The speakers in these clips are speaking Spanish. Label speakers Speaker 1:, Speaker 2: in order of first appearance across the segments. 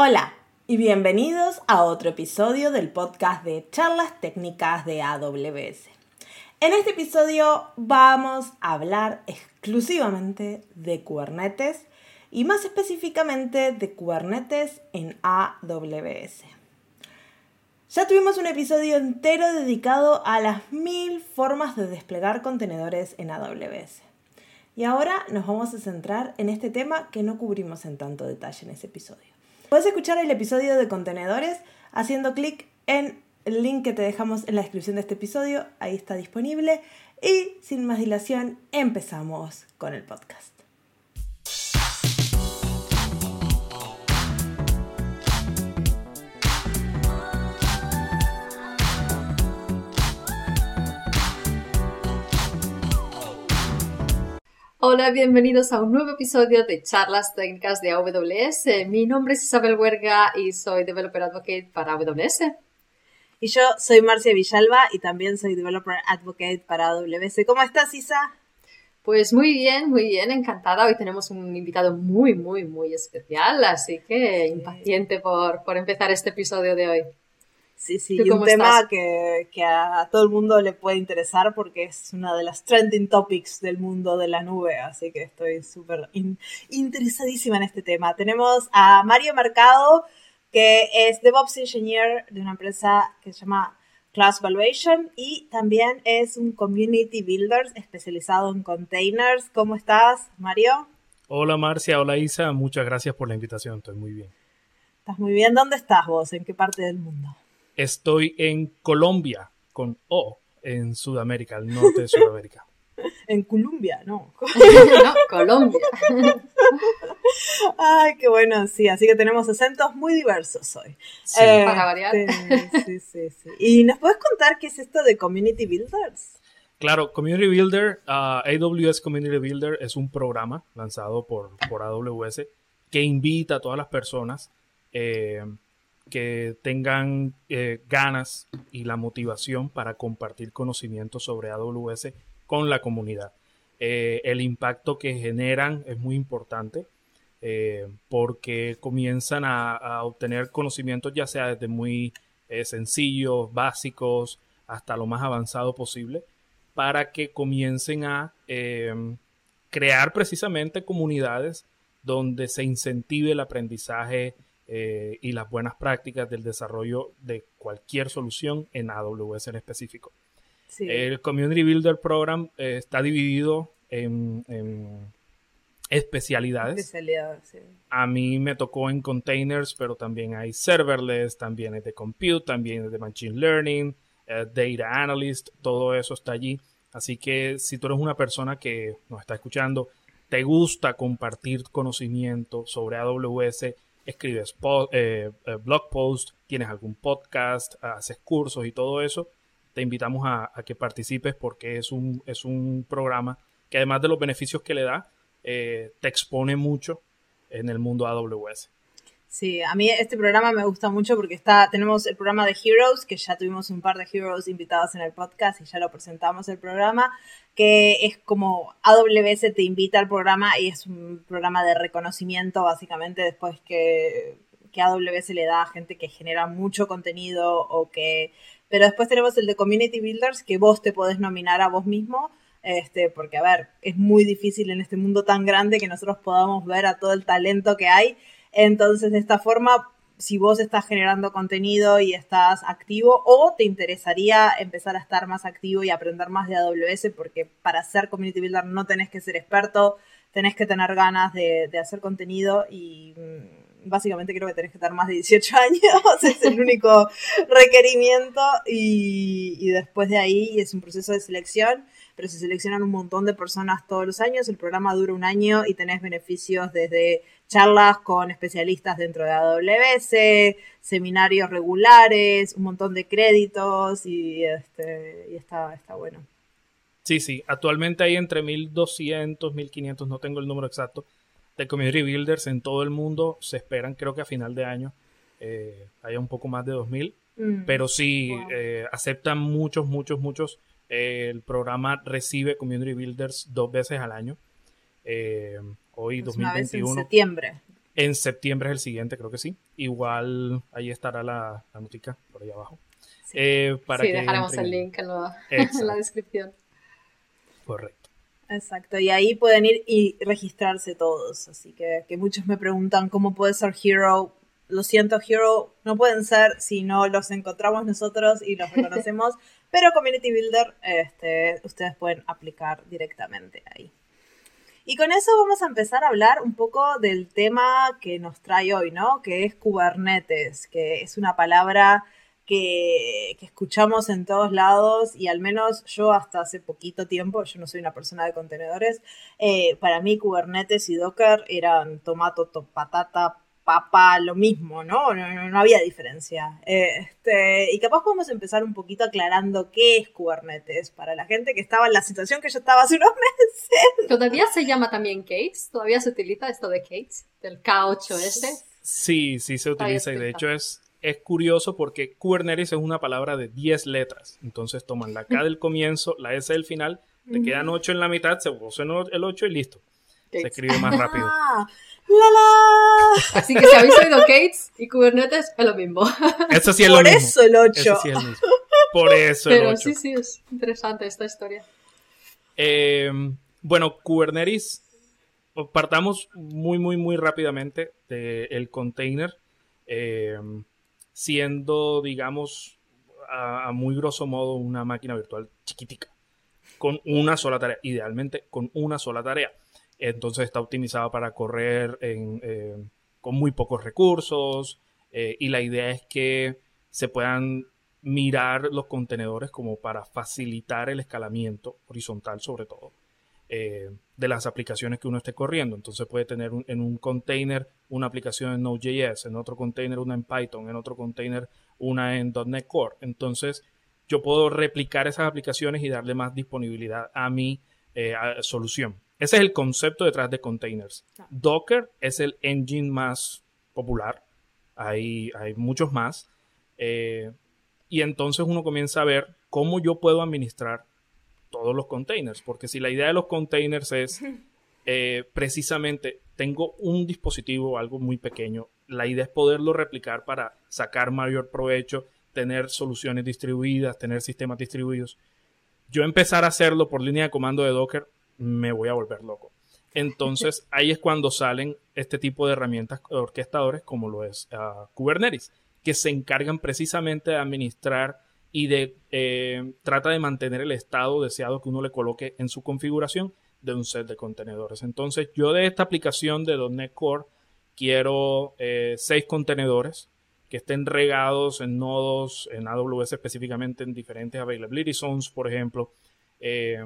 Speaker 1: Hola y bienvenidos a otro episodio del podcast de charlas técnicas de AWS. En este episodio vamos a hablar exclusivamente de Kubernetes y más específicamente de Kubernetes en AWS. Ya tuvimos un episodio entero dedicado a las mil formas de desplegar contenedores en AWS. Y ahora nos vamos a centrar en este tema que no cubrimos en tanto detalle en ese episodio. Puedes escuchar el episodio de contenedores haciendo clic en el link que te dejamos en la descripción de este episodio. Ahí está disponible. Y sin más dilación, empezamos con el podcast.
Speaker 2: Hola, bienvenidos a un nuevo episodio de Charlas Técnicas de AWS. Mi nombre es Isabel Huerga y soy Developer Advocate para AWS.
Speaker 1: Y yo soy Marcia Villalba y también soy Developer Advocate para AWS. ¿Cómo estás, Isa?
Speaker 2: Pues muy bien, muy bien, encantada. Hoy tenemos un invitado muy, muy, muy especial, así que impaciente por, por empezar este episodio de hoy.
Speaker 1: Sí, sí, y un tema que, a todo el mundo le puede interesar porque es una de las trending topics del mundo de la nube, así que estoy súper interesadísima en este tema. Tenemos a Mario Mercado, que es DevOps Engineer de una empresa que se llama Class Valuation y también es un Community Builder especializado en containers. ¿Cómo estás, Mario?
Speaker 3: Hola Marcia, hola Isa, muchas gracias por la invitación, estoy muy bien.
Speaker 1: ¿Estás muy bien? ¿Dónde estás vos? ¿En qué parte del mundo?
Speaker 3: Estoy en Colombia, con O, en Sudamérica, el norte de Sudamérica.
Speaker 1: en Colombia, no.
Speaker 2: no, Colombia.
Speaker 1: Ay, qué bueno, sí, así que tenemos acentos muy diversos hoy.
Speaker 2: Sí, eh, para variar.
Speaker 1: Sí, sí, sí. ¿Y nos puedes contar qué es esto de Community Builders?
Speaker 3: Claro, Community Builder, uh, AWS Community Builder es un programa lanzado por, por AWS que invita a todas las personas eh, que tengan eh, ganas y la motivación para compartir conocimientos sobre AWS con la comunidad. Eh, el impacto que generan es muy importante eh, porque comienzan a, obtener conocimientos ya sea desde muy sencillos, básicos, hasta lo más avanzado posible, para que comiencen a crear precisamente comunidades donde se incentive el aprendizaje eh, y las buenas prácticas del desarrollo de cualquier solución en AWS en específico. El Community Builder Program eh, está dividido en, especialidades. A mí me tocó en containers, pero también hay serverless, también es de compute, también es de machine learning, eh, data analyst, todo eso está allí. Así que si tú eres una persona que nos está escuchando, te gusta compartir conocimiento sobre AWS, escribes eh, eh, blog post, tienes algún podcast, haces cursos y todo eso, te invitamos a, que participes porque es un, es un programa que además de los beneficios que le da, eh, te expone mucho en el mundo AWS.
Speaker 1: Sí, a mí este programa me gusta mucho porque está, tenemos el programa de Heroes, que ya tuvimos un par de Heroes invitados en el podcast y ya lo presentamos el programa, que es como AWS te invita al programa y es un programa de reconocimiento básicamente después que, que AWS le da a gente que genera mucho contenido o que... Pero después tenemos el de Community Builders, que vos te podés nominar a vos mismo. Este, porque a ver, es muy difícil en este mundo tan grande que nosotros podamos ver a todo el talento que hay entonces, de esta forma, si vos estás generando contenido y estás activo o te interesaría empezar a estar más activo y aprender más de AWS, porque para ser community builder no tenés que ser experto, tenés que tener ganas de, hacer contenido y mm, básicamente creo que tenés que estar más de 18 años, es el único requerimiento y después de ahí es un proceso de selección pero se seleccionan un montón de personas todos los años, el programa dura un año y tenés beneficios desde charlas con especialistas dentro de AWS, seminarios regulares, un montón de créditos y, este, y está, está bueno.
Speaker 3: Sí, sí, actualmente hay entre 1200, 1500, no tengo el número exacto, de community builders en todo el mundo. Se esperan, creo que a final de año, eh, haya un poco más de 2000. Mm. Pero sí, eh, aceptan muchos, muchos, muchos el programa recibe Community Builders dos veces al año. Eh, hoy, 2021.
Speaker 1: en septiembre.
Speaker 3: En septiembre es el siguiente, creo que sí. Igual ahí estará la, la notica por ahí abajo.
Speaker 2: Sí,
Speaker 3: Eh, para
Speaker 2: sí
Speaker 3: que
Speaker 2: dejaremos
Speaker 3: entren-
Speaker 2: el link en, la- en la descripción.
Speaker 3: Correcto.
Speaker 1: Exacto, y ahí pueden ir y registrarse todos. Así que, que muchos me preguntan cómo puede ser Hero. Lo siento, Hero, no pueden ser si no los encontramos nosotros y los reconocemos. pero Community Builder, este, ustedes pueden aplicar directamente ahí. Y con eso vamos a empezar a hablar un poco del tema que nos trae hoy, ¿no? Que es Kubernetes, que es una palabra que, escuchamos en todos lados y al menos yo hasta hace poquito tiempo, yo no soy una persona de contenedores, eh, para mí Kubernetes y Docker eran tomato, to- patata, papa, lo mismo, ¿no? No, no- no había diferencia. Eh, este, y capaz podemos empezar un poquito aclarando qué es Kubernetes para la gente que estaba en la situación que yo estaba hace unos meses.
Speaker 2: ¿Todavía se llama también K8? ¿Todavía se utiliza esto de K8? Del K8 este.
Speaker 3: Sí, sí se utiliza y de hecho es, es curioso porque Kubernetes es una palabra de 10 letras. Entonces toman la K del comienzo, la S del final, te quedan 8 en la mitad, se usan el 8 y listo. Se
Speaker 2: K8.
Speaker 3: escribe más rápido.
Speaker 1: Ah, la la.
Speaker 2: Así que si habéis oído K8 y Kubernetes, es lo mismo.
Speaker 3: Eso sí es
Speaker 1: Por
Speaker 3: lo mismo.
Speaker 1: eso el 8.
Speaker 3: Eso sí es lo mismo. Por eso el
Speaker 2: Pero
Speaker 3: 8.
Speaker 2: sí, sí, es interesante esta historia.
Speaker 3: Eh, bueno, Kubernetes, partamos muy, muy, muy rápidamente del container, eh, siendo, digamos, a, a muy grosso modo una máquina virtual chiquitica, con una sola tarea, idealmente con una sola tarea. Entonces está optimizada para correr eh, con muy pocos recursos eh, y la idea es que se puedan mirar los contenedores como para facilitar el escalamiento horizontal sobre todo eh, de las aplicaciones que uno esté corriendo. Entonces puede tener en un container una aplicación en Node.js, en otro container una en Python, en otro container una en .NET Core. Entonces yo puedo replicar esas aplicaciones y darle más disponibilidad a mi solución. Ese es el concepto detrás de containers. Docker es el engine más popular. Hay, hay muchos más. Eh, y entonces uno comienza a ver cómo yo puedo administrar todos los containers. Porque si la idea de los containers es eh, precisamente, tengo un dispositivo, algo muy pequeño, la idea es poderlo replicar para sacar mayor provecho, tener soluciones distribuidas, tener sistemas distribuidos. Yo empezar a hacerlo por línea de comando de Docker, me voy a volver loco. Entonces ahí es cuando salen este tipo de herramientas orquestadores como lo es ah, Kubernetes, que se encargan precisamente de administrar y de eh, trata de mantener el estado deseado que uno le coloque en su configuración de un set de contenedores. Entonces yo de esta aplicación de .NET Core quiero eh, seis contenedores que estén regados en nodos, en AWS específicamente en diferentes availability zones, por ejemplo, eh,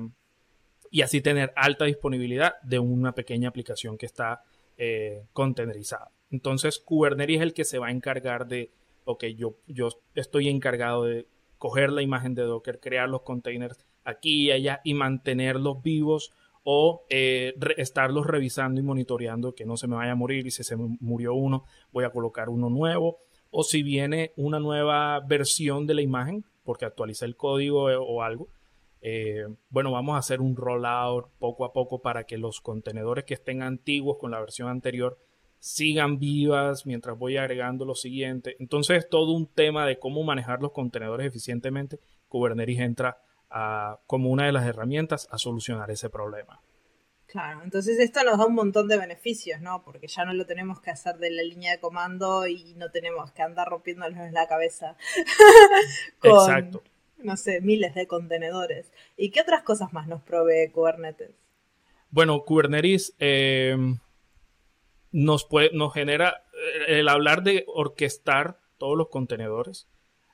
Speaker 3: y así tener alta disponibilidad de una pequeña aplicación que está eh, containerizada. Entonces Kubernetes es el que se va a encargar de, ok, yo, yo estoy encargado de coger la imagen de Docker, crear los containers aquí y allá y mantenerlos vivos o eh, estarlos revisando y monitoreando que no se me vaya a morir y si se murió uno voy a colocar uno nuevo o si viene una nueva versión de la imagen porque actualiza el código eh, o algo eh, bueno vamos a hacer un rollout poco a poco para que los contenedores que estén antiguos con la versión anterior sigan vivas mientras voy agregando lo siguiente entonces es todo un tema de cómo manejar los contenedores eficientemente Kubernetes entra a- como una de las herramientas a solucionar ese problema
Speaker 1: Claro, entonces esto nos da un montón de beneficios, ¿no? Porque ya no lo tenemos que hacer de la línea de comando y no tenemos que andar rompiéndonos la cabeza con,
Speaker 3: Exacto.
Speaker 1: No sé, miles de contenedores. ¿Y qué otras cosas más nos provee Kubernetes?
Speaker 3: Bueno, Kubernetes eh, nos, puede, nos genera, eh, el hablar de orquestar todos los contenedores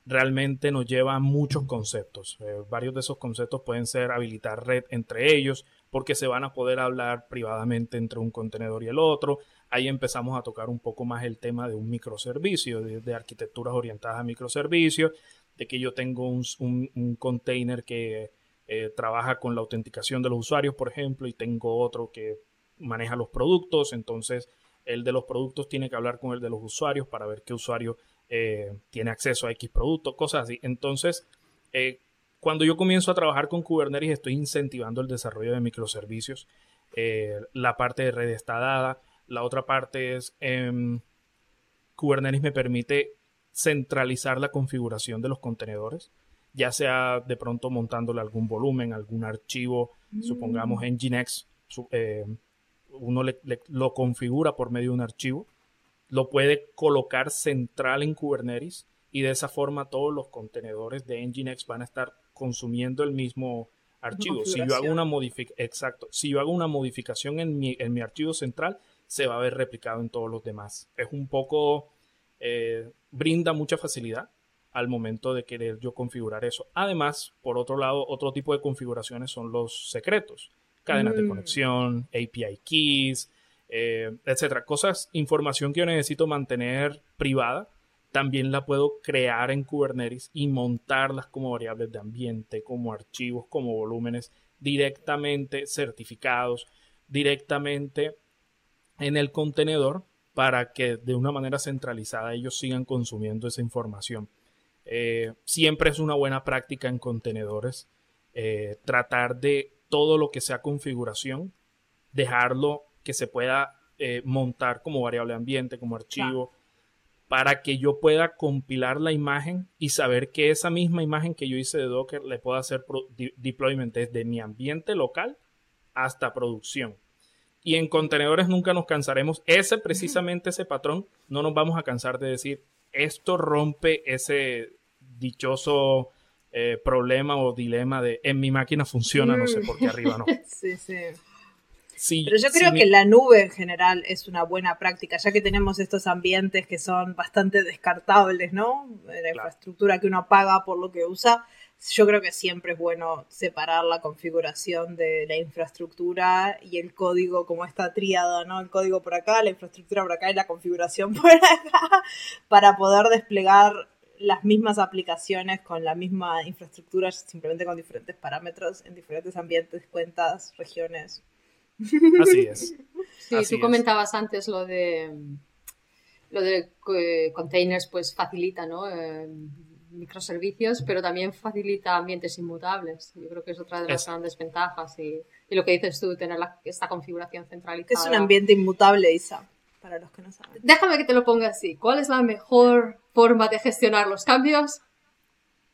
Speaker 3: realmente nos lleva a muchos conceptos. Eh, varios de esos conceptos pueden ser habilitar red entre ellos porque se van a poder hablar privadamente entre un contenedor y el otro. Ahí empezamos a tocar un poco más el tema de un microservicio, de, de arquitecturas orientadas a microservicios, de que yo tengo un, un, container que eh, trabaja con la autenticación de los usuarios, por ejemplo, y tengo otro que maneja los productos, entonces el de los productos tiene que hablar con el de los usuarios para ver qué usuario eh, tiene acceso a X producto, cosas así. Entonces, eh, cuando yo comienzo a trabajar con Kubernetes, estoy incentivando el desarrollo de microservicios. La parte de red está dada. La otra parte es em, Kubernetes me permite centralizar la configuración de los contenedores, ya sea de pronto montándole algún volumen, algún archivo, supongamos en Nginx, eh, uno lo configura por medio de un archivo, lo puede colocar central en Kubernetes y de esa forma todos los contenedores de Nginx van a estar consumiendo el mismo archivo. Si yo hago una modificación, exacto, si yo hago una modificación en mi, en mi archivo central, se va a ver replicado en todos los demás. Es un poco, eh, brinda mucha facilidad al momento de querer yo configurar eso. Además, por otro lado, otro tipo de configuraciones son los secretos, cadenas de mm. conexión, API keys, eh, etcétera. Cosas, información que yo necesito mantener privada, también la puedo crear en Kubernetes y montarlas como variables de ambiente, como archivos, como volúmenes directamente certificados, directamente en el contenedor para que de una manera centralizada ellos sigan consumiendo esa información. Eh, siempre es una buena práctica en contenedores eh, tratar de todo lo que sea configuración, dejarlo que se pueda eh, montar como variable ambiente, como archivo, para que yo pueda compilar la imagen y saber que esa misma imagen que yo hice de Docker le pueda hacer deployment desde mi ambiente local hasta producción. Y en contenedores nunca nos cansaremos. Ese, precisamente ese patrón, no nos vamos a cansar de decir, esto rompe ese dichoso eh, problema o dilema de en mi máquina funciona, no sé por qué arriba no.
Speaker 1: sí, sí. Pero yo creo que la nube en general es una buena práctica, ya que tenemos estos ambientes que son bastante descartables, ¿no? La infraestructura que uno paga por lo que usa. Yo creo que siempre es bueno separar la configuración de la infraestructura y el código como esta tríada, ¿no? El código por acá, la infraestructura por acá y la configuración por acá, para poder desplegar las mismas aplicaciones con la misma infraestructura, simplemente con diferentes parámetros en diferentes ambientes, cuentas, regiones.
Speaker 3: Así es.
Speaker 2: Sí, tú comentabas antes lo de lo de eh, containers, pues facilita, ¿no? Eh, microservicios, pero también facilita ambientes inmutables. Yo creo que es otra de las grandes ventajas y, lo que dices tú, tener esta configuración centralizada.
Speaker 1: Es un ambiente inmutable, Isa, para los que no saben.
Speaker 2: Déjame que te lo ponga así. ¿Cuál es la mejor forma de gestionar los cambios?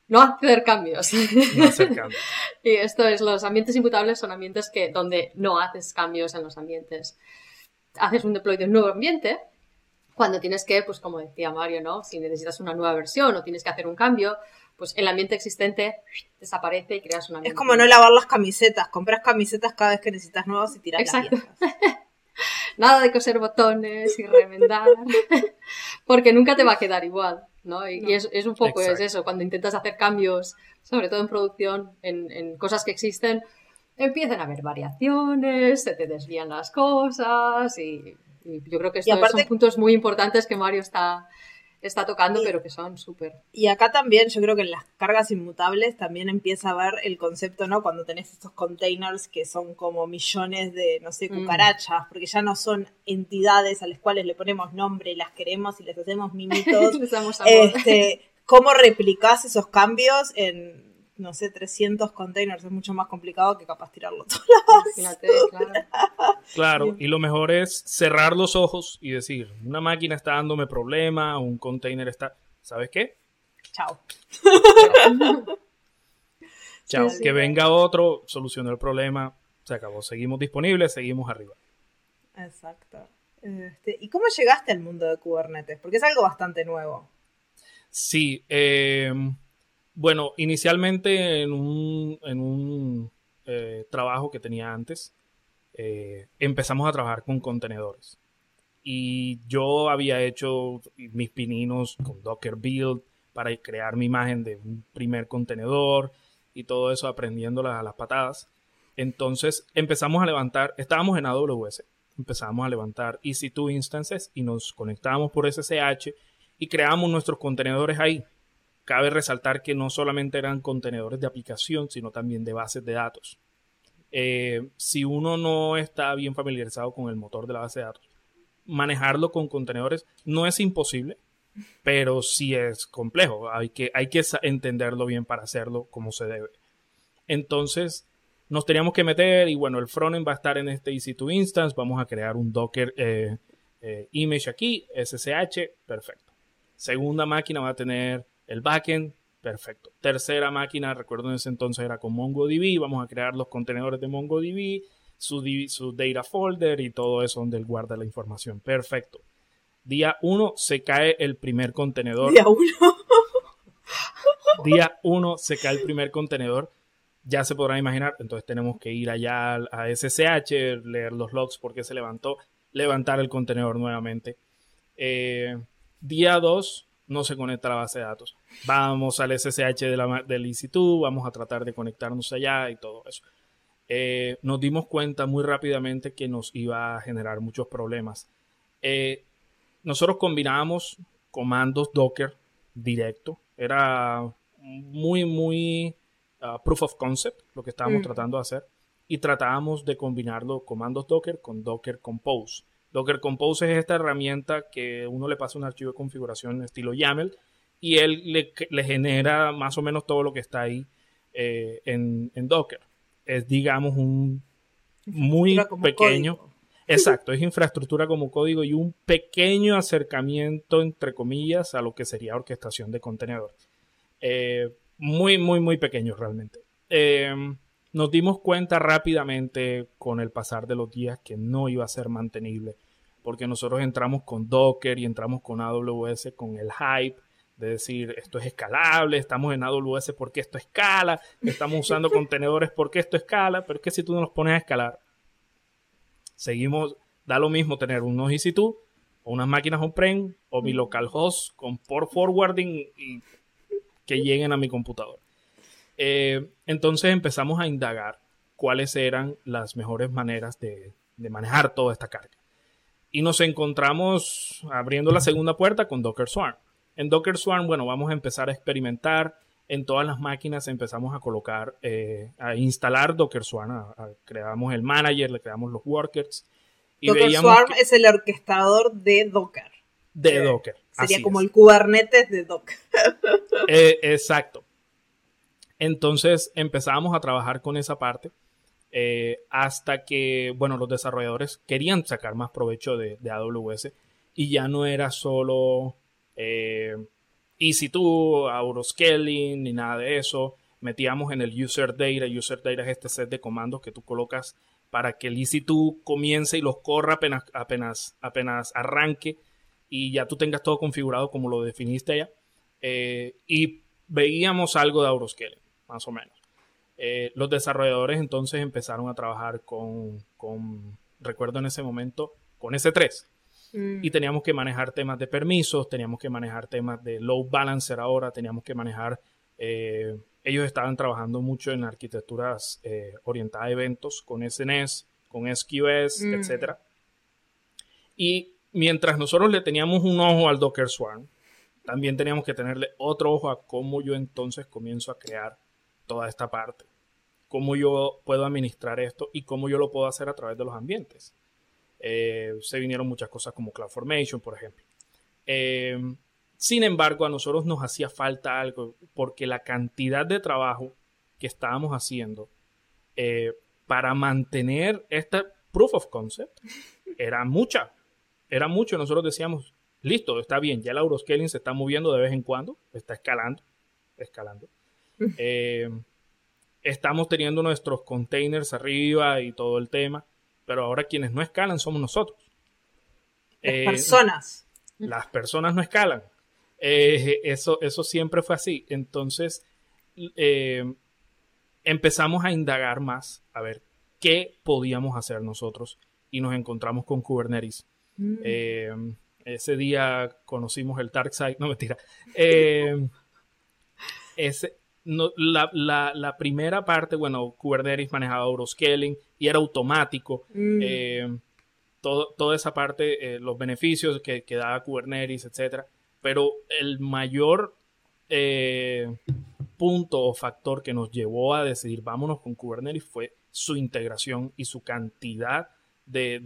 Speaker 2: no hacer cambios. No hacer cambios. y esto es, los ambientes inmutables son ambientes que, donde no haces cambios en los ambientes. Haces un deploy de un nuevo ambiente cuando tienes que, pues como decía Mario, ¿no? Si necesitas una nueva versión o tienes que hacer un cambio, pues el ambiente existente desaparece y creas un ambiente.
Speaker 1: Es como no lavar las camisetas, compras camisetas cada vez que necesitas nuevas y tiras Exacto. las
Speaker 2: Nada de coser botones y remendar, porque nunca te va a quedar igual. ¿no? Y, es, es, un poco es eso, cuando intentas hacer cambios, sobre todo en producción, en, en cosas que existen, empiezan a haber variaciones, se te desvían las cosas y, yo creo que estos son puntos muy importantes que Mario está, está tocando, pero que son súper.
Speaker 1: Y acá también yo creo que en las cargas inmutables también empieza a ver el concepto, ¿no? Cuando tenés estos containers que son como millones de, no sé, mm. cucarachas, porque ya no son entidades a las cuales le ponemos nombre, las queremos y les hacemos mimitos. este, ¿Cómo replicás esos cambios en no sé, 300 containers es mucho más complicado que capaz tirarlo todo. Imagínate,
Speaker 3: claro. Claro, y lo mejor es cerrar los ojos y decir, una máquina está dándome problema, un container está, ¿sabes qué?
Speaker 1: Chao.
Speaker 3: Chao, que venga otro, solucione el problema, se acabó, seguimos disponibles, seguimos arriba.
Speaker 1: Exacto. Este, ¿Y cómo llegaste al mundo de Kubernetes? Porque es algo bastante nuevo.
Speaker 3: Sí, eh, bueno, inicialmente en un, eh, trabajo que tenía antes, eh, empezamos a trabajar con contenedores. Y yo había hecho mis pininos con Docker Build para crear mi imagen de un primer contenedor y todo eso aprendiendo a las patadas. Entonces empezamos a levantar, estábamos en AWS, empezamos a levantar EC2 instances y nos conectábamos por SSH y creamos nuestros contenedores ahí cabe resaltar que no solamente eran contenedores de aplicación, sino también de bases de datos. Eh, si uno no está bien familiarizado con el motor de la base de datos, manejarlo con contenedores no es imposible, pero sí es complejo. Hay que, hay que entenderlo bien para hacerlo como se debe. Entonces, nos teníamos que meter y bueno, el frontend va a estar en este EC2 instance, vamos a crear un Docker eh, eh, image aquí, SSH, perfecto. Segunda máquina va a tener el backend, perfecto. Tercera máquina, recuerdo en ese entonces era con MongoDB, vamos a crear los contenedores de MongoDB, su, su data folder y todo eso donde él guarda la información, perfecto. Día 1 se cae el primer contenedor.
Speaker 1: Día 1.
Speaker 3: Día 1 se cae el primer contenedor ya se podrán imaginar, entonces tenemos que ir allá a SSH, leer los logs porque se levantó, levantar el contenedor nuevamente. Eh, día 2 no se conecta a la base de datos. Vamos al SSH de la, del EC2, vamos a tratar de conectarnos allá y todo eso. Eh, nos dimos cuenta muy rápidamente que nos iba a generar muchos problemas. Eh, nosotros combinábamos comandos Docker directo. Era muy, muy Uh, proof of concept, lo que estábamos mm. tratando de hacer, y tratábamos de combinarlo comandos Docker con Docker Compose. Docker Compose es esta herramienta que uno le pasa un archivo de configuración estilo YAML y él le, genera más o menos todo lo que está ahí eh, en, Docker. Es, digamos, un muy pequeño. Exacto, es infraestructura como código y un pequeño acercamiento, entre comillas, a lo que sería orquestación de contenedores. Eh, muy, muy, muy pequeños realmente. Em, nos dimos cuenta rápidamente con el pasar de los días que no iba a ser mantenible, porque nosotros entramos con Docker y entramos con AWS con el hype de decir esto es escalable, estamos en AWS porque esto escala, estamos usando contenedores porque esto escala, pero es que si tú no los pones a escalar, seguimos, da lo mismo tener unos EC2 o unas máquinas on-prem o mi localhost con port forwarding y que lleguen a mi computador. Eh, entonces empezamos a indagar cuáles eran las mejores maneras de, manejar toda esta carga. Y nos encontramos abriendo la segunda puerta con Docker Swarm. En Docker Swarm, bueno, vamos a empezar a experimentar. En todas las máquinas empezamos a colocar, eh, a instalar Docker Swarm. creamos el manager, le creamos los workers.
Speaker 1: Y Docker Swarm es el orquestador de Docker.
Speaker 3: De Docker.
Speaker 1: Sería como el Kubernetes de Docker.
Speaker 3: Eh, exacto. Entonces empezamos a trabajar con esa parte eh, hasta que, bueno, los desarrolladores querían sacar más provecho de, AWS y ya no era solo eh, EC2, Autoscaling ni nada de eso. Metíamos en el user data. User data es este set de comandos que tú colocas para que el EC2 comience y los corra apenas, apenas, apenas arranque y ya tú tengas todo configurado como lo definiste allá. Eh, y veíamos algo de Autoscaling, más o menos. Eh, los desarrolladores entonces empezaron a trabajar con, recuerdo en ese momento, con S3. Mm. Y teníamos que manejar temas de permisos, teníamos que manejar temas de load balancer ahora, teníamos que manejar... Eh, ellos estaban trabajando mucho en arquitecturas orientadas a eventos con SNS, con SQS, mm. etc. Y mientras nosotros le teníamos un ojo al Docker Swarm, también teníamos que tenerle otro ojo a cómo yo entonces comienzo a crear toda esta parte. Cómo yo puedo administrar esto y cómo yo lo puedo hacer a través de los ambientes. Eh, se vinieron muchas cosas como CloudFormation, por ejemplo. Eh, sin embargo, a nosotros nos hacía falta algo porque la cantidad de trabajo que estábamos haciendo eh, para mantener esta proof of concept era mucha era mucho. Nosotros decíamos, listo, está bien, ya el Euroscaling se está moviendo de vez en cuando, está escalando, escalando. Eh, estamos teniendo nuestros containers arriba y todo el tema, pero ahora quienes no escalan somos nosotros.
Speaker 1: Las eh, personas.
Speaker 3: Las personas no escalan. Eh, eso, eso siempre fue así. Entonces, empezamos a indagar más, a ver qué podíamos hacer nosotros y nos encontramos con Kubernetes Mm. Eh, ese día conocimos el Dark Side, no mentira. Eh, ese, la, primera parte, bueno, Kubernetes manejaba Euroscaling y era automático. Mm. Eh, toda esa parte, los beneficios que, que, daba Kubernetes, etcétera. Pero el mayor punto o factor que nos llevó a decidir vámonos con Kubernetes fue su integración y su cantidad de,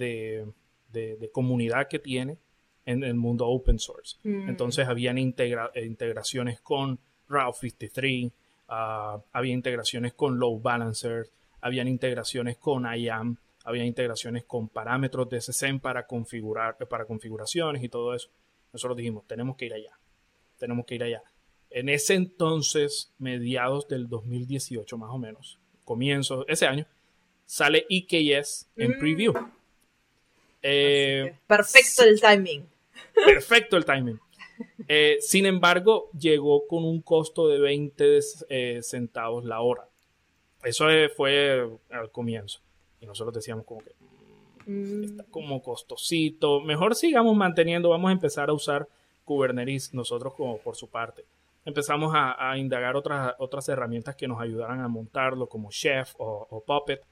Speaker 3: de, comunidad que tiene en el mundo open source. Mm. Entonces habían integraciones con Route 53, ah, había integraciones con load balancers, habían integraciones con IAM, había integraciones con parámetros de SSM para, configurar, para configuraciones y todo eso. Nosotros dijimos, tenemos que ir allá, tenemos que ir allá. En ese entonces, mediados del 2018 más o menos, comienzo ese año, sale EKS en mm. preview.
Speaker 1: Eh, perfecto el timing.
Speaker 3: Perfecto el timing. Eh, sin embargo, llegó con un costo de 20 eh, centavos la hora. Eso fue al comienzo. Y nosotros decíamos como que mm, está como costosito. Mejor sigamos manteniendo, vamos a empezar a usar Kubernetes nosotros como por su parte. Empezamos a, indagar otras, otras herramientas que nos ayudaran a montarlo, como Chef o, Puppet.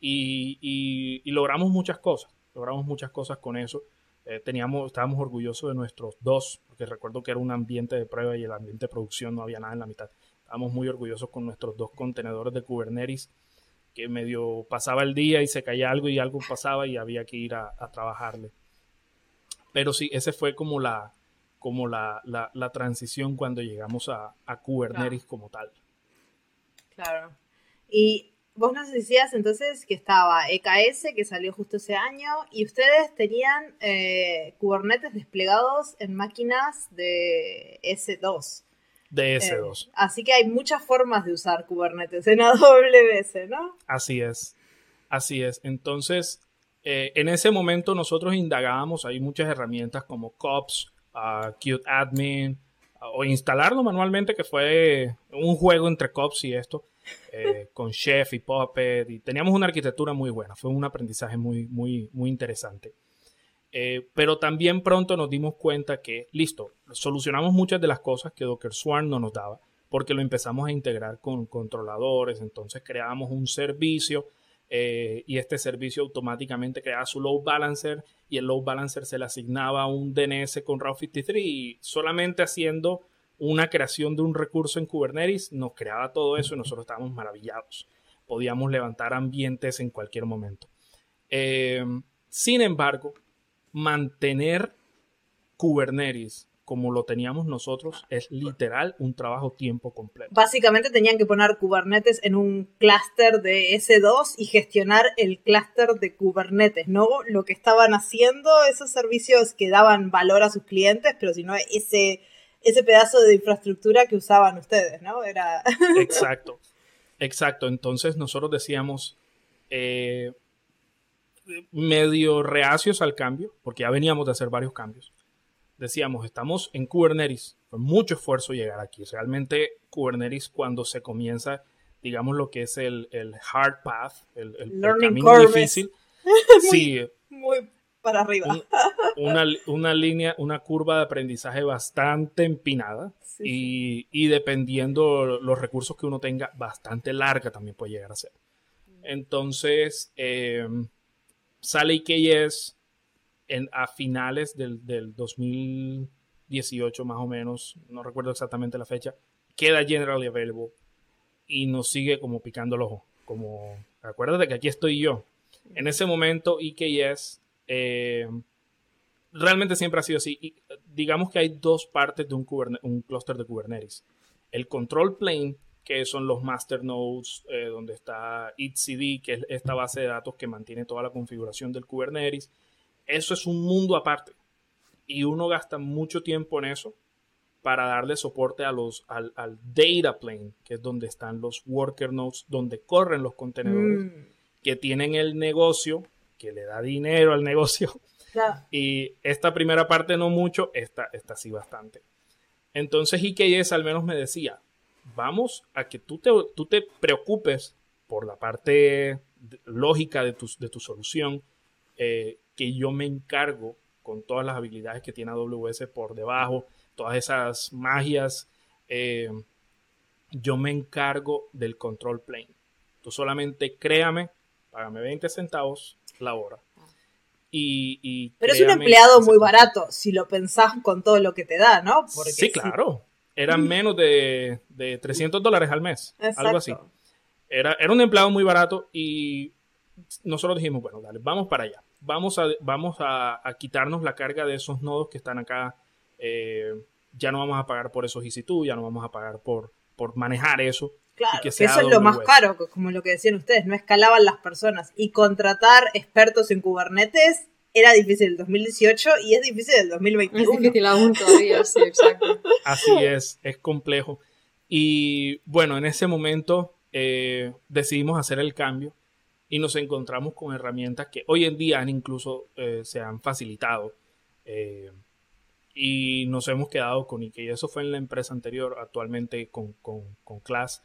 Speaker 3: Y, logramos muchas cosas. Logramos muchas cosas con eso. Eh, teníamos, estábamos orgullosos de nuestros dos, porque recuerdo que era un ambiente de prueba y el ambiente de producción no había nada en la mitad. Estábamos muy orgullosos con nuestros dos contenedores de Kubernetes, que medio pasaba el día y se caía algo y algo pasaba y había que ir a, trabajarle. Pero sí, ese fue como la, como la, transición cuando llegamos a, Kubernetes como tal.
Speaker 1: Claro. Y vos nos decías entonces que estaba EKS, que salió justo ese año, y ustedes tenían eh, Kubernetes desplegados en máquinas de S2
Speaker 3: de S2.
Speaker 1: Eh, así que hay muchas formas de usar Kubernetes en AWS, ¿no?
Speaker 3: Así es, así es. Entonces, eh, en ese momento nosotros indagábamos, hay muchas herramientas como Cops, uh, Qt Admin, o instalarlo manualmente, que fue un juego entre Cops y esto, eh, con Chef y Puppet, y teníamos una arquitectura muy buena, fue un aprendizaje muy, muy, muy interesante. Eh, pero también pronto nos dimos cuenta que, listo, solucionamos muchas de las cosas que Docker Swarm no nos daba, porque lo empezamos a integrar con controladores, entonces creamos un servicio eh, y este servicio automáticamente creaba su load balancer y el load balancer se le asignaba un DNS con Route 53 y solamente haciendo una creación de un recurso en Kubernetes nos creaba todo eso y nosotros estábamos maravillados. Podíamos levantar ambientes en cualquier momento. Eh, sin embargo, mantener Kubernetes como lo teníamos nosotros es literal un trabajo tiempo completo.
Speaker 1: Básicamente tenían que poner Kubernetes en un clúster de S2 y gestionar el clúster de Kubernetes, no lo que estaban haciendo esos servicios que daban valor a sus clientes, pero sino ese, ese pedazo de infraestructura que usaban ustedes, ¿no? Era...
Speaker 3: Exacto, exacto. Entonces nosotros decíamos, eh, medio reacios al cambio, porque ya veníamos de hacer varios cambios. Decíamos, estamos en Kubernetes, fue mucho esfuerzo llegar aquí. Realmente Kubernetes cuando se comienza, digamos lo que es el, hard path, el, camino difícil,
Speaker 1: sí, muy para arriba.
Speaker 3: una, línea, una curva de aprendizaje bastante empinada y, y, dependiendo los recursos que uno tenga, bastante larga también puede llegar a ser. Entonces, eh, sale IKS en, a finales del, 2018 más o menos, no recuerdo exactamente la fecha, queda generally available y nos sigue como picando el ojo, como acuérdate que aquí estoy yo. En ese momento IKS eh, realmente siempre ha sido así. digamos que hay dos partes de un, un clúster de Kubernetes. El control plane que son los master nodes, eh, donde está etcd, que es esta base de datos que mantiene toda la configuración del Kubernetes. Eso es un mundo aparte. Y uno gasta mucho tiempo en eso para darle soporte a los, al, data plane, que es donde están los worker nodes, donde corren los contenedores, mm. que tienen el negocio, que le da dinero al negocio. Y esta primera parte no mucho, esta, esta sí bastante. Entonces IKS al menos me decía, vamos a que tú te, tú te preocupes por la parte lógica de tu, de tu solución, eh, que yo me encargo con todas las habilidades que tiene AWS por debajo, todas esas magias, eh, yo me encargo del control plane. Tú solamente créame, págame 20 centavos la hora. Y,
Speaker 1: Pero es un empleado muy barato, si lo pensás con todo lo que te da, ¿no?
Speaker 3: sí, claro eran menos de, de 300 dólares al mes, algo así. Era, era un empleado muy barato y nosotros dijimos, bueno, dale, vamos para allá. Vamos a, vamos a, quitarnos la carga de esos nodos que están acá. Eh, ya no vamos a pagar por esos EC2, ya no vamos a pagar por, por manejar eso.
Speaker 1: Claro, que, eso es lo más caro, como lo que decían ustedes, no escalaban las personas. Y contratar expertos en Kubernetes era difícil el 2018 y es difícil el 2021.
Speaker 2: Es difícil aún todavía, sí, exacto.
Speaker 3: Así es, es complejo. Y bueno, en ese momento eh, decidimos hacer el cambio y nos encontramos con herramientas que hoy en día han incluso eh, se han facilitado. Eh, y nos hemos quedado con y Eso fue en la empresa anterior, actualmente con, con, con Class.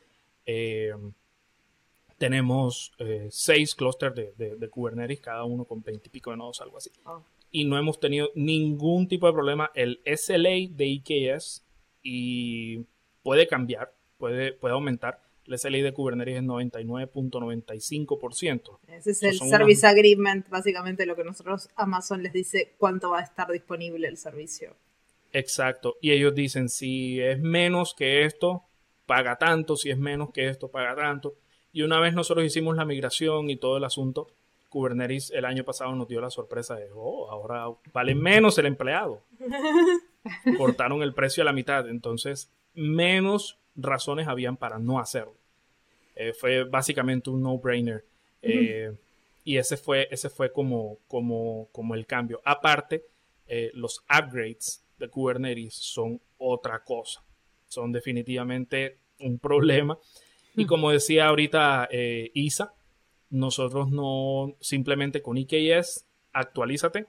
Speaker 3: Tenemos seis clústeres de, de, Kubernetes, cada uno con 20 y pico de nodos, algo así. Ah. Y no hemos tenido ningún tipo de problema. El SLA de IKS y puede cambiar, puede, puede aumentar. La SLA de Kubernetes es 99.95%.
Speaker 1: Ese es el Service Agreement, básicamente lo que nosotros Amazon les dice cuánto va a estar disponible el servicio.
Speaker 3: Exacto. Y ellos dicen, si es menos que esto, paga tanto, si es menos que esto, paga tanto. Y una vez nosotros hicimos la migración y todo el asunto, Kubernetes el año pasado nos dio la sorpresa de, oh, ahora vale menos el empleado. Cortaron el precio a la mitad. Entonces, menos razones habían para no hacerlo. Eh, fue básicamente un no-brainer. Eh, y ese fue, ese fue como, como, como el cambio. Aparte, eh, los upgrades de Kubernetes son otra cosa. Son definitivamente un problema. Y como decía ahorita Isa, nosotros no simplemente con IKS actualízate.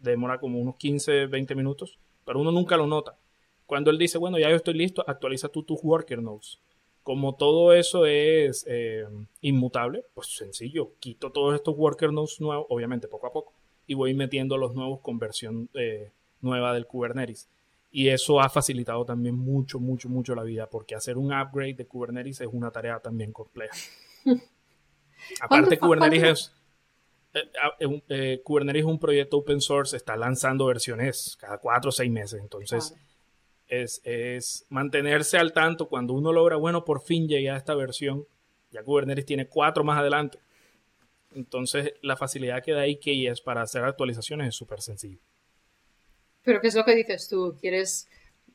Speaker 3: Demora como unos 15, 20 minutos, pero uno nunca lo nota. Cuando él dice, bueno, ya yo estoy listo, actualiza tú tus worker nodes. Como todo eso es eh, inmutable, pues sencillo, quito todos estos worker nodes nuevos, obviamente poco a poco, y voy metiendo los nuevos con versión eh, nueva del Kubernetes. Y eso ha facilitado también mucho, mucho, mucho la vida, porque hacer un upgrade de Kubernetes es una tarea también compleja. Aparte, Kubernetes es, eh, Kubernetes es un proyecto open source, está lanzando versiones cada cuatro o seis meses, entonces es, mantenerse al tanto cuando uno logra, bueno, por fin llegué a esta versión. Ya Kubernetes tiene cuatro más adelante. Entonces, la facilidad que da IKS para hacer actualizaciones es súper sencillo.
Speaker 2: Pero, ¿qué es lo que dices tú? ¿Quieres.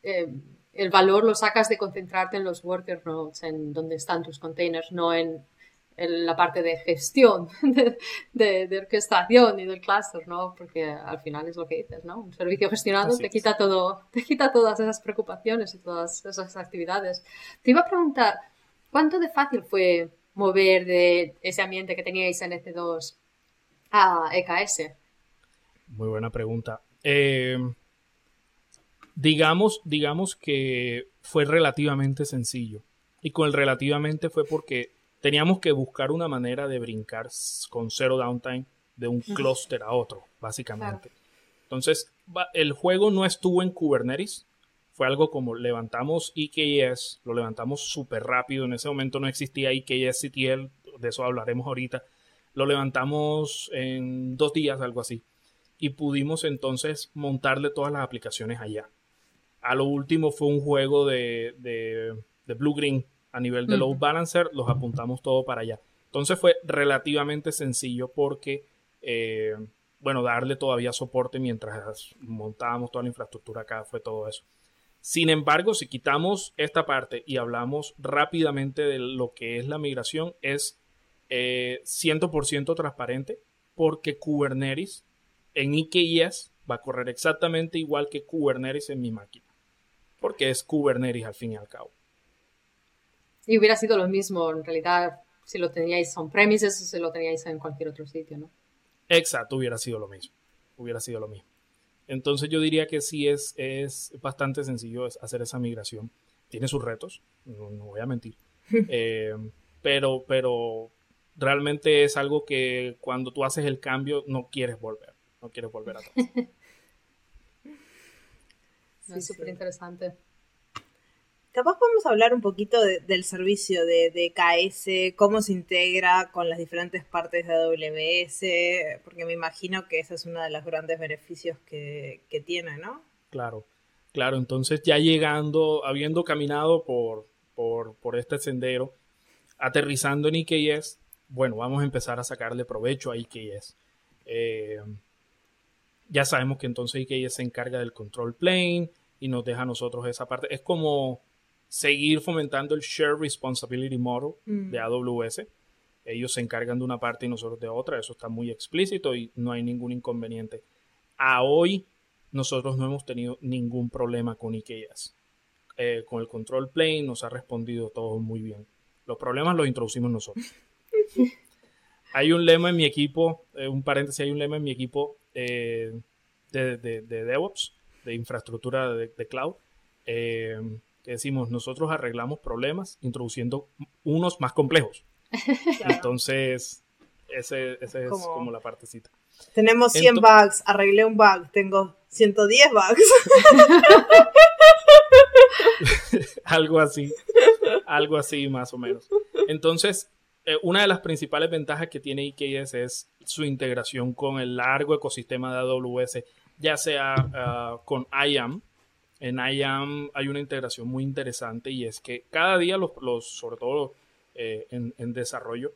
Speaker 2: Eh, el valor lo sacas de concentrarte en los worker nodes, en donde están tus containers, no en en la parte de gestión, de, de, orquestación y del cluster, ¿no? Porque al final es lo que dices, ¿no? Un servicio gestionado te quita todo, te quita todas esas preocupaciones y todas esas actividades. Te iba a preguntar, ¿cuánto de fácil fue mover de ese ambiente que teníais en EC2 a EKS?
Speaker 3: Muy buena pregunta. Eh, digamos, digamos que fue relativamente sencillo. Y con el relativamente fue porque teníamos que buscar una manera de brincar con cero downtime de un clúster a otro, básicamente. Entonces, el juego no estuvo en Kubernetes, fue algo como levantamos EKS, lo levantamos súper rápido, en ese momento no existía EKS CTL, de eso hablaremos ahorita, lo levantamos en dos días, algo así, y pudimos entonces montarle todas las aplicaciones allá. A lo último fue un juego de, de, de Blue Green, a nivel de load balancer, los apuntamos todo para allá. Entonces fue relativamente sencillo porque, eh, bueno, darle todavía soporte mientras montábamos toda la infraestructura acá, fue todo eso. Sin embargo, si quitamos esta parte y hablamos rápidamente de lo que es la migración, es 100% eh, transparente porque Kubernetes en IKS va a correr exactamente igual que Kubernetes en mi máquina. Porque es Kubernetes al fin y al cabo.
Speaker 2: Y hubiera sido lo mismo, en realidad, si lo teníais on-premises o si lo teníais en cualquier otro sitio, ¿no?
Speaker 3: Exacto, hubiera sido lo mismo. Hubiera sido lo mismo. Entonces yo diría que sí es, es bastante sencillo hacer esa migración. Tiene sus retos, no, voy a mentir. Eh, pero, pero realmente es algo que cuando tú haces el cambio no quieres volver, no quieres volver atrás.
Speaker 2: es súper interesante.
Speaker 1: Capaz podemos hablar un poquito del servicio de, de, KS, cómo se integra con las diferentes partes de AWS, porque me imagino que ese es uno de los grandes beneficios que, tiene, ¿no?
Speaker 3: Claro, claro. Entonces ya llegando, habiendo caminado por, por, este sendero, aterrizando en IKS, bueno, vamos a empezar a sacarle provecho a IKS. Eh, ya sabemos que entonces IKS se encarga del control plane y nos deja a nosotros esa parte. Es como seguir fomentando el Share Responsibility Model mm. de AWS. Ellos se encargan de una parte y nosotros de otra. Eso está muy explícito y no hay ningún inconveniente. A hoy nosotros no hemos tenido ningún problema con IKEAs. Eh, con el control plane nos ha respondido todo muy bien. Los problemas los introducimos nosotros. hay un lema en mi equipo, eh, un paréntesis, hay un lema en mi equipo eh, de, DevOps, de infraestructura de, cloud, que decimos, nosotros arreglamos problemas introduciendo unos más complejos. Entonces, ese, es como la partecita.
Speaker 1: Tenemos 100 bugs, arreglé un bug, tengo 110 bugs.
Speaker 3: algo así, algo así más o menos. Entonces, eh, una de las principales ventajas que tiene IKS es su integración con el largo ecosistema de AWS, ya sea ah, con IAM. En IAM hay una integración muy interesante y es que cada día los, sobre todo eh, en, desarrollo,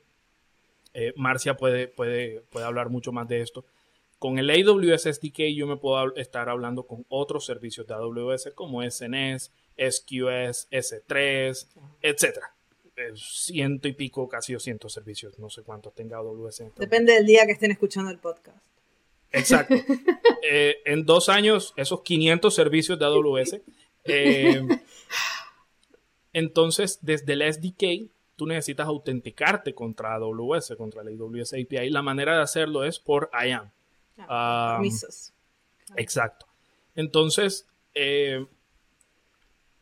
Speaker 3: eh, Marcia puede, puede, puede hablar mucho más de esto con el AWS SDK yo me puedo estar hablando con otros servicios de AWS como SNS, SQS, S3, etcétera. Ciento y pico, casi 200 servicios, no sé cuántos tenga AWS.
Speaker 1: Este Depende del día que estén escuchando el podcast.
Speaker 3: Exacto. Eh, en dos años, esos 500 servicios de AWS. Eh, entonces, desde el SDK, tú necesitas autenticarte contra AWS, contra la AWS API. La manera de hacerlo es por IAM. Ah, exacto. Entonces, eh,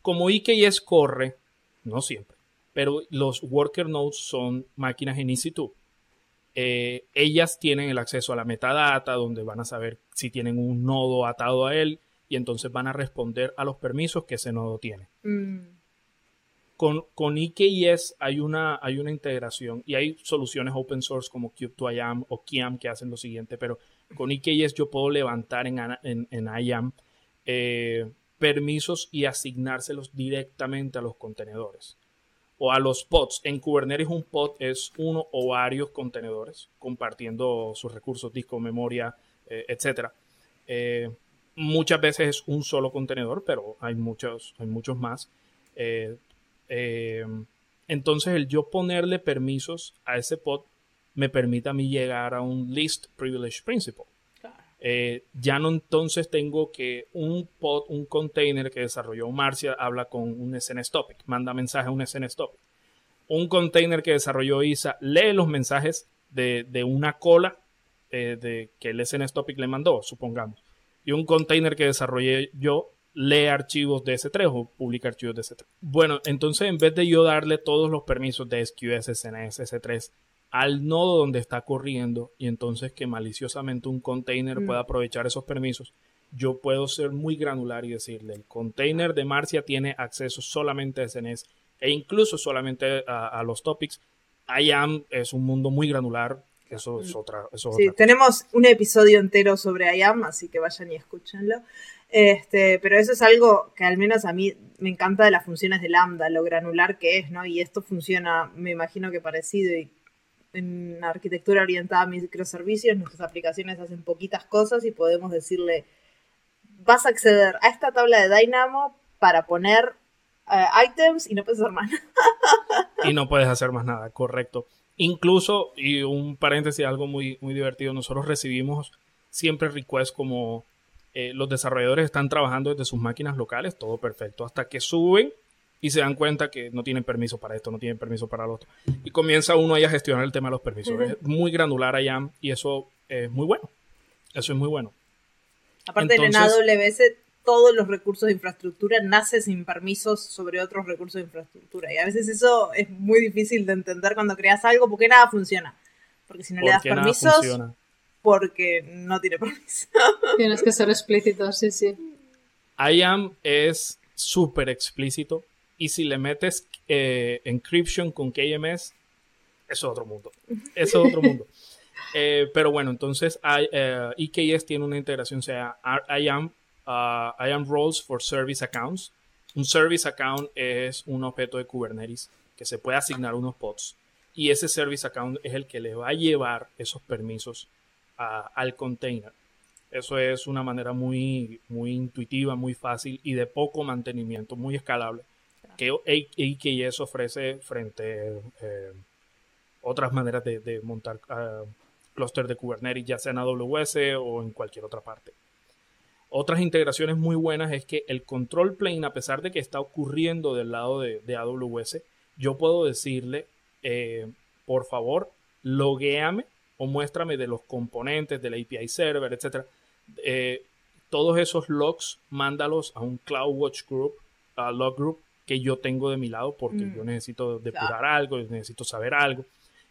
Speaker 3: como IKS corre, no siempre, pero los worker nodes son máquinas en EC2. Eh, ellas tienen el acceso a la metadata, donde van a saber si tienen un nodo atado a él, y entonces van a responder a los permisos que ese nodo tiene. Mm. Con, con IKS hay una, hay una integración y hay soluciones open source como Cube2IAM o Kiam que hacen lo siguiente, pero con IKS yo puedo levantar en, en, IAM eh, permisos y asignárselos directamente a los contenedores o a los pods. En Kubernetes un pod es uno o varios contenedores compartiendo sus recursos, disco, memoria, eh, etc. Eh, muchas veces es un solo contenedor, pero hay muchos, hay muchos más. entonces el yo ponerle permisos a ese pod me permite a mí llegar a un List Privilege Principle. Eh, ya no entonces tengo que un pod, un container que desarrolló Marcia habla con un SNS topic, manda mensaje a un SNS topic. Un container que desarrolló ISA lee los mensajes de, una cola eh, de, que el SNS topic le mandó, supongamos. Y un container que desarrollé yo lee archivos de S3 o publica archivos de S3. Bueno, entonces en vez de yo darle todos los permisos de SQS, SNS, S3 al nodo donde está corriendo y entonces que maliciosamente un container pueda aprovechar esos permisos, yo puedo ser muy granular y decirle, el container de Marcia tiene acceso solamente a SNS e incluso solamente a, los topics. IAM es un mundo muy granular, eso es otra.
Speaker 1: sí, tenemos un episodio entero sobre IAM, así que vayan y escúchenlo. Este, pero eso es algo que al menos a mí me encanta de las funciones de Lambda, lo granular que es, ¿no? Y esto funciona, me imagino que parecido y en arquitectura orientada a microservicios, nuestras aplicaciones hacen poquitas cosas y podemos decirle, vas a acceder a esta tabla de Dynamo para poner eh, items y no puedes hacer más nada.
Speaker 3: y no puedes hacer más nada, correcto. Incluso, y un paréntesis, algo muy, muy divertido, nosotros recibimos siempre requests como eh, los desarrolladores están trabajando desde sus máquinas locales, todo perfecto, hasta que suben y se dan cuenta que no tienen permiso para esto, no tienen permiso para lo otro. Y comienza uno ahí a gestionar el tema de los permisos. Es muy granular allá y eso es muy bueno. Eso es muy bueno.
Speaker 1: Aparte en AWS, todos los recursos de infraestructura nacen sin permisos sobre otros recursos de infraestructura. Y a veces eso es muy difícil de entender cuando creas algo porque nada funciona. Porque si no le das permisos, porque no tiene permiso.
Speaker 2: Tienes que ser explícito, sí, sí.
Speaker 3: IAM es súper explícito y si le metes eh, encryption con KMS, es otro mundo. Es otro mundo. Eh, pero bueno, entonces EKS eh, tiene una integración, o sea, IAM, uh, IAM Roles for Service Accounts. Un Service Account es un objeto de Kubernetes que se puede asignar unos pods. Y ese Service Account es el que le va a llevar esos permisos al container. Eso es una manera muy, muy intuitiva, muy fácil y de poco mantenimiento, muy escalable que AKS ofrece frente eh, otras maneras de, montar uh, de Kubernetes, ya sea en AWS o en cualquier otra parte. Otras integraciones muy buenas es que el control plane, a pesar de que está ocurriendo del lado de, AWS, yo puedo decirle, eh, por favor, loguéame o muéstrame de los componentes del API server, etc. Eh, todos esos logs, mándalos a un CloudWatch Group, a log group que yo tengo de mi lado porque mm. yo necesito depurar algo, necesito saber algo.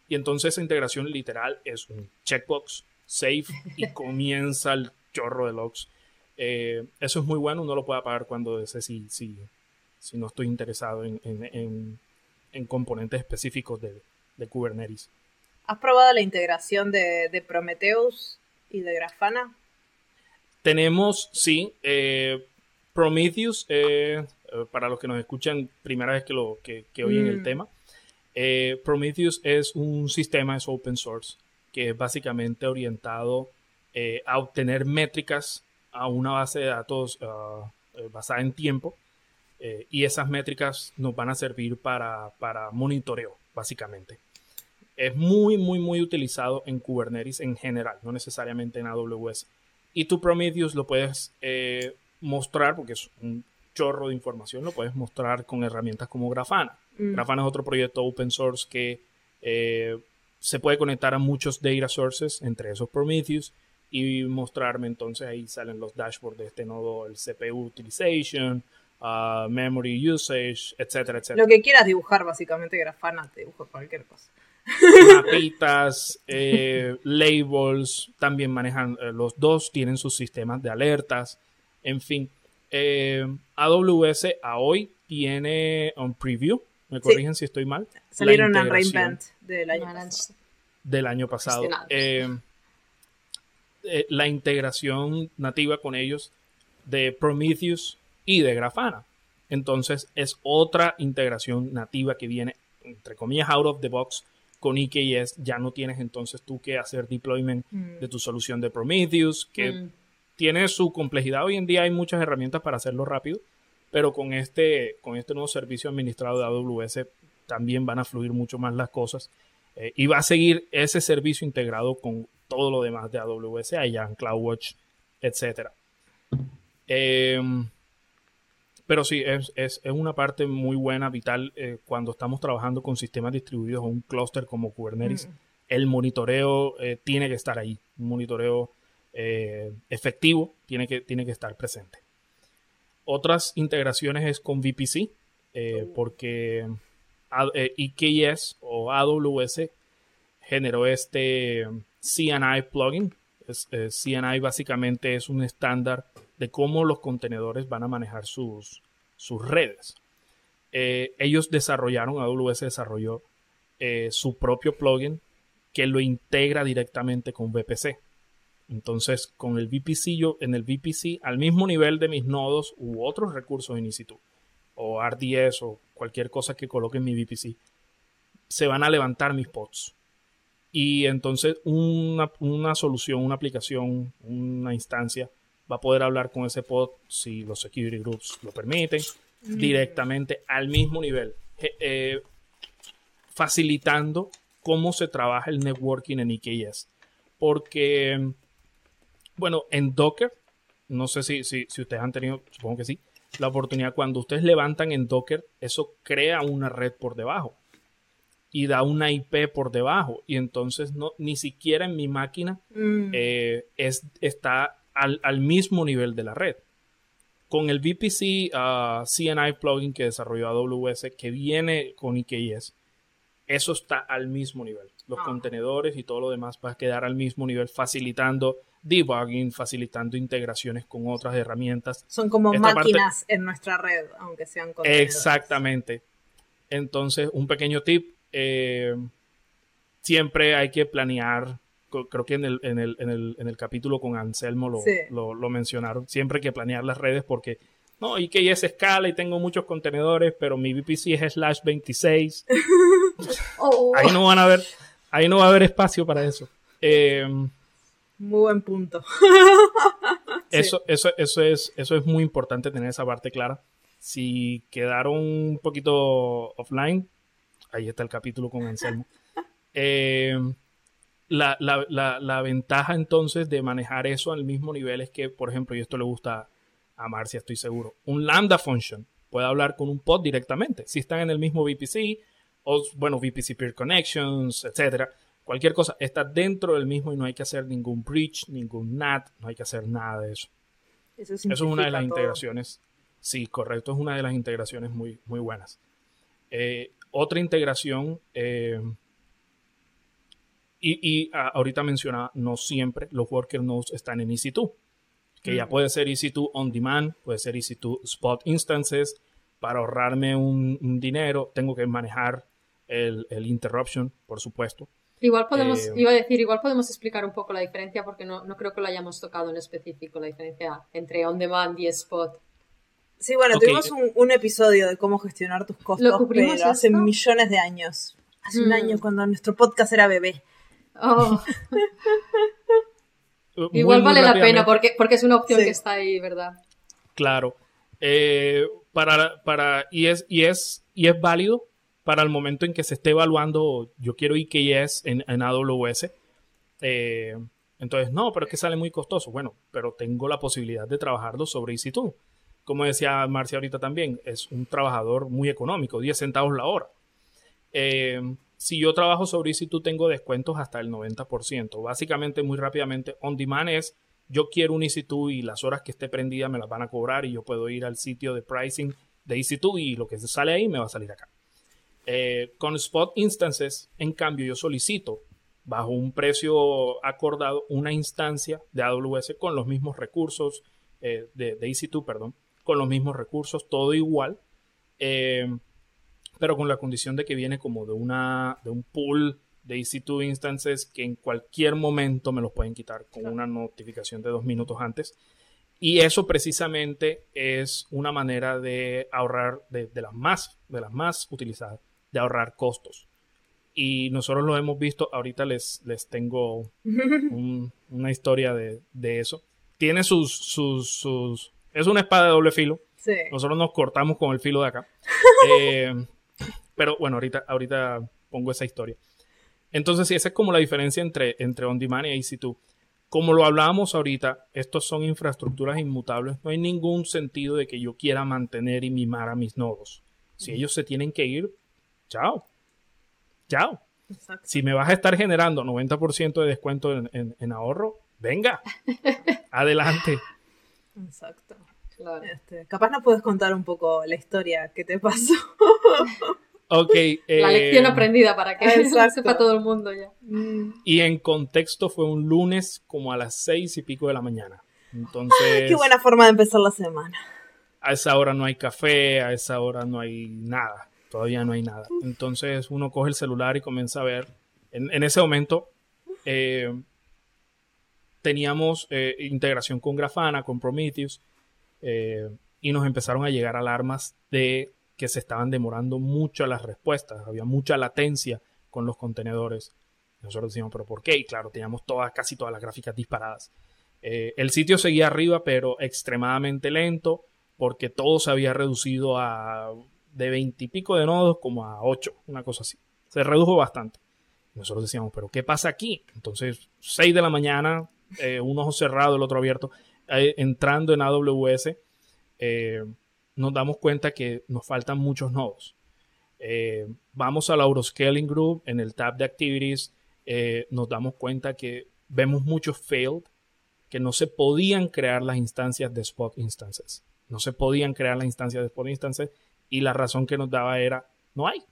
Speaker 3: Y entonces esa integración literal es un checkbox, save y comienza el chorro de logs. Eh, eso es muy bueno, uno lo puede apagar cuando desee si, si, si no estoy interesado en, en, en, componentes específicos de, de, Kubernetes.
Speaker 1: ¿Has probado la integración de, de Prometheus y de Grafana?
Speaker 3: Tenemos, sí, eh, Prometheus, eh, para los que nos escuchan primera vez que, lo, que, que oyen el mm. tema, Prometheus es un sistema, es open source, que es básicamente orientado a obtener métricas a una base de datos ah, eh, basada en tiempo eh, y esas métricas nos van a servir para, para, monitoreo, básicamente. Es muy, muy, muy utilizado en Kubernetes en general, no necesariamente en AWS. Y tu Prometheus lo puedes eh, mostrar, porque es un chorro de información, lo puedes mostrar con herramientas como Grafana. Mm. Grafana es otro proyecto open source que se puede conectar a muchos data sources, entre esos Prometheus, y mostrarme entonces ahí salen los dashboards de este nodo, el CPU utilization, uh, memory usage, etcétera, etcétera.
Speaker 1: Lo que quieras dibujar, básicamente, Grafana te dibujo cualquier cosa.
Speaker 3: Mapitas, eh, labels, también manejan eh, los dos, tienen sus sistemas de alertas, en fin. Eh, AWS a hoy tiene un preview, me corrigen si estoy mal.
Speaker 1: Salieron en Reinvent del año pasado.
Speaker 3: Del año pasado. Eh, la integración nativa con ellos de Prometheus y de Grafana. Entonces es otra integración nativa que viene, entre comillas, out of the box con EKS. Ya no tienes entonces tú que hacer deployment mm. de tu solución de Prometheus, que mm. Tiene su complejidad. Hoy en día hay muchas herramientas para hacerlo rápido, pero con este, con este nuevo servicio administrado de AWS también van a fluir mucho más las cosas. Eh, y va a seguir ese servicio integrado con todo lo demás de AWS, allá en CloudWatch, etc. Em, pero sí, es, una parte muy buena, vital, eh, cuando estamos trabajando con sistemas distribuidos o un clúster como Kubernetes. Mm. El monitoreo eh, tiene que estar ahí, un monitoreo eh, efectivo tiene que, tiene que estar presente. Otras integraciones es con VPC, oh. porque EKS o AWS generó este CNI plugin. CNI básicamente es un estándar de cómo los contenedores van a manejar sus, sus redes. Eh, ellos desarrollaron, AWS desarrolló eh, su propio plugin que lo integra directamente con VPC. Entonces, con el VPC, yo en el VPC, al mismo nivel de mis nodos u otros recursos in situ, o RDS o cualquier cosa que coloque en mi VPC, se van a levantar mis pods. Y entonces una, solución, una aplicación, una instancia va a poder hablar con ese pod si los security groups lo permiten, mm. directamente al mismo nivel, eh, facilitando cómo se trabaja el networking en IKS. Porque, bueno, en Docker, no sé si, si, si ustedes han tenido, supongo que sí, la oportunidad, cuando ustedes levantan en Docker, eso crea una red por debajo y da una IP por debajo. Y entonces no, ni siquiera en mi máquina mm. eh, es, está al, mismo nivel de la red. Con el VPC uh, CNI plugin que desarrolló AWS, que viene con IKS, eso está al mismo nivel. Los ah. contenedores y todo lo demás va a quedar al mismo nivel, facilitando debugging, facilitando integraciones con otras herramientas.
Speaker 1: Son como máquinas en nuestra red, aunque sean contenedores.
Speaker 3: Exactamente. Entonces, un pequeño tip, eh, siempre hay que planear, creo que en el, en el, en el, en el capítulo con Anselmo lo, lo, mencionaron, siempre hay que planear las redes porque, no, y que ya es escala y tengo muchos contenedores, pero mi VPC es slash 26. Ahí no van a ver, ahí no va a haber espacio para eso. Eh,
Speaker 1: muy buen punto.
Speaker 3: eso, eso, eso, es, eso es muy importante tener esa parte clara. Si quedaron un poquito offline, ahí está el capítulo con Anselmo. Eh, la, la, ventaja entonces de manejar eso al mismo nivel es que, por ejemplo, y esto le gusta a Marcia, estoy seguro, un lambda function puede hablar con un pod directamente. Si están en el mismo VPC, o bueno, VPC Peer Connections, etcétera, cualquier cosa está dentro del mismo y no hay que hacer ningún bridge, ningún NAT, no hay que hacer nada de eso. Eso, es una de las integraciones. Sí, correcto, es una de las integraciones muy, muy buenas. Eh, otra integración, eh, y, ah, ahorita mencionaba, no siempre los worker nodes están en EC2, que ya puede ser EC2 on demand, puede ser EC2 spot instances. Para ahorrarme un, dinero, tengo que manejar el, interruption, por supuesto.
Speaker 2: Igual podemos, eh, iba a decir, igual podemos explicar un poco la diferencia porque no, no creo que lo hayamos tocado en específico, la diferencia entre on demand y spot.
Speaker 1: Sí, bueno, tuvimos un, episodio de cómo gestionar tus costos, pero hace millones de años. Hace un mm. año cuando nuestro podcast era bebé. Oh.
Speaker 2: Igual vale la pena porque, porque es una opción que está ahí, ¿verdad?
Speaker 3: Claro. Eh, para, para, y, es, y, es, y es válido para el momento en que se esté evaluando, yo quiero IKS en, AWS. Eh, entonces, no, pero es que sale muy costoso. Bueno, pero tengo la posibilidad de trabajarlo sobre EC2 como decía Marcia ahorita también, es un trabajador muy económico, 10 centavos la hora. Eh, si yo trabajo sobre EC2 tengo descuentos hasta el 90%. Básicamente, muy rápidamente, on demand es yo quiero un EC2 y las horas que esté prendida me las van a cobrar y yo puedo ir al sitio de pricing de EC2 y lo que sale ahí me va a salir acá. Eh, con Spot Instances, en cambio, yo solicito bajo un precio acordado una instancia de AWS con los mismos recursos eh, de, de EC2, perdón, con los mismos recursos, todo igual, eh, pero con la condición de que viene como de, una, de un pool de EC2 instances que en cualquier momento me los pueden quitar con una notificación de dos minutos antes. Y eso precisamente es una manera de ahorrar, de, las, más, de las más utilizadas, de ahorrar costos. Y nosotros lo hemos visto, ahorita les, les tengo una historia de, de, eso. Tiene sus, sus, sus, es una espada de doble filo. Nosotros nos cortamos con el filo de acá. Eh, pero bueno, ahorita, ahorita pongo esa historia. Entonces, sí, esa es como la diferencia entre, entre On Demand y AC2. Como lo hablábamos ahorita, estos son infraestructuras inmutables. No hay ningún sentido de que yo quiera mantener y mimar a mis nodos. Si ellos se tienen que ir, chao. Chao. Si me vas a estar generando 90% de descuento en ahorro, venga. Adelante.
Speaker 1: Exacto. Este, capaz no puedes contar un poco la historia que te pasó.
Speaker 3: ok.
Speaker 2: la lección eh, aprendida para que lo sepa todo el mundo ya.
Speaker 3: Mm. Y en contexto fue un lunes como a las seis y pico de la mañana. Entonces.
Speaker 1: Qué buena forma de empezar la semana.
Speaker 3: A esa hora no hay café, a esa hora no hay nada. Todavía no hay nada. Entonces uno coge el celular y comienza a ver. En, ese momento. Eh, teníamos eh, integración con Grafana, con Prometheus, eh, y nos empezaron a llegar alarmas de que se estaban demorando mucho las respuestas, había mucha latencia con los contenedores. Nosotros decíamos, ¿pero por qué? Y claro, teníamos todas, casi todas las gráficas disparadas. El sitio seguía arriba, pero extremadamente lento, porque todo se había reducido a de veintipico de nodos como a 8, una cosa así. Se redujo bastante. Nosotros decíamos, ¿pero qué pasa aquí? Entonces, 6 de la mañana, eh, un ojo cerrado, el otro abierto, eh, entrando en AWS, eh, nos damos cuenta que nos faltan muchos nodos. vamos a la Euroscaling Group, en el tab de Activities, nos damos cuenta que vemos muchos failed, que no se podían crear las instancias de Spot Instances. No se podían crear las instancias de Spot Instances y la razón que nos daba era, no hay.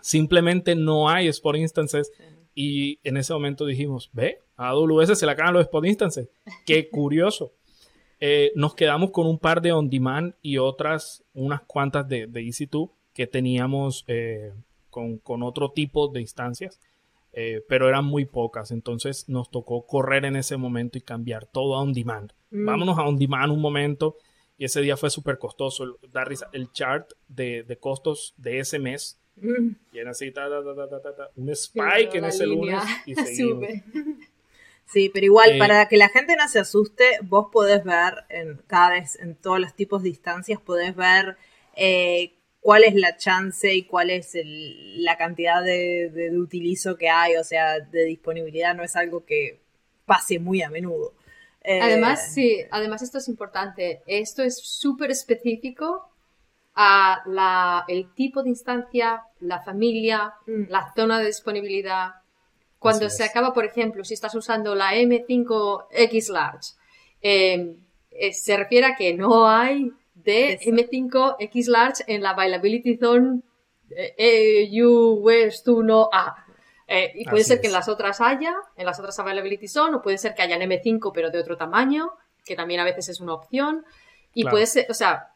Speaker 3: Simplemente no hay Spot Instances y en ese momento dijimos, ve, a AWS se le acaban los spot instances. Qué curioso. Eh, nos quedamos con un par de on demand y otras, unas cuantas de, de EC2 que teníamos eh, con, otro tipo de instancias, eh, pero eran muy pocas. Entonces nos tocó correr en ese momento y cambiar todo a on demand. Mm. Vámonos a on demand un momento. Y ese día fue súper costoso. Dar el chart de, de costos de ese mes y era así, un spike en ese lunes y seguimos.
Speaker 1: Sí, pero igual, eh, para que la gente no se asuste, vos podés ver en cada vez, en todos los tipos de instancias, podés ver eh, cuál es la chance y cuál es la cantidad de, de, utilizo que hay, o sea, de disponibilidad, no es algo que pase muy a menudo.
Speaker 2: Además, sí, además esto es importante, esto es súper específico a la, el tipo de instancia, la familia, mm. la zona de disponibilidad. Cuando se acaba, por ejemplo, si estás usando la M5X Large, em, eh, se refiere a que no hay de M5X Large en la Availability Zone eh, EU West 1A. Eh, y puede ser que en las otras haya, en las otras Availability Zone, o puede ser que haya en M5 pero de otro tamaño, que también a veces es una opción. Y puede ser, o sea,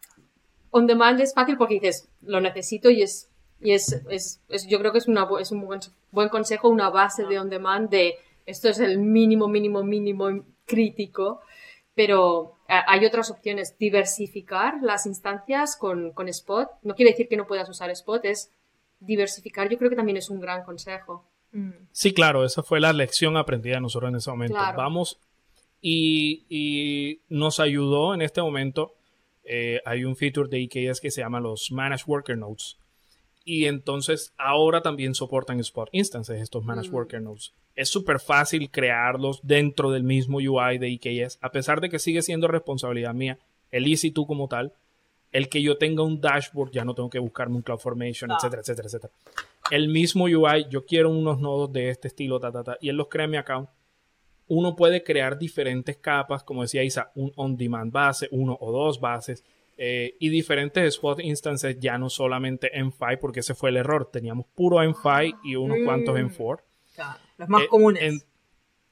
Speaker 2: on demand es fácil porque dices, lo necesito y es, y es, es, yo creo que es, una, es un buen, buen, consejo, una base de on demand de esto es el mínimo, mínimo, mínimo crítico, pero hay otras opciones. Diversificar las instancias con, con Spot, no quiere decir que no puedas usar Spot, es diversificar, yo creo que también es un gran consejo.
Speaker 3: Mm. Sí, claro, esa fue la lección aprendida nosotros en ese momento. Vamos y, y, nos ayudó en este momento eh, hay un feature de IKS que se llama los Managed Worker Nodes. Y entonces ahora también soportan Spot Instances, estos Managed mm. Worker Nodes. Es súper fácil crearlos dentro del mismo UI de IKS, a pesar de que sigue siendo responsabilidad mía, el EC2 como tal, el que yo tenga un dashboard, ya no tengo que buscarme un CloudFormation, ah. etcétera, etcétera, etcétera. El mismo UI, yo quiero unos nodos de este estilo, ta, ta, ta, y él los crea en mi account uno puede crear diferentes capas, como decía Isa, un on-demand base, uno o dos bases, eh, y diferentes spot instances, ya no solamente en 5 porque ese fue el error. Teníamos puro en 5 y unos cuantos en 4.
Speaker 1: las más eh, comunes.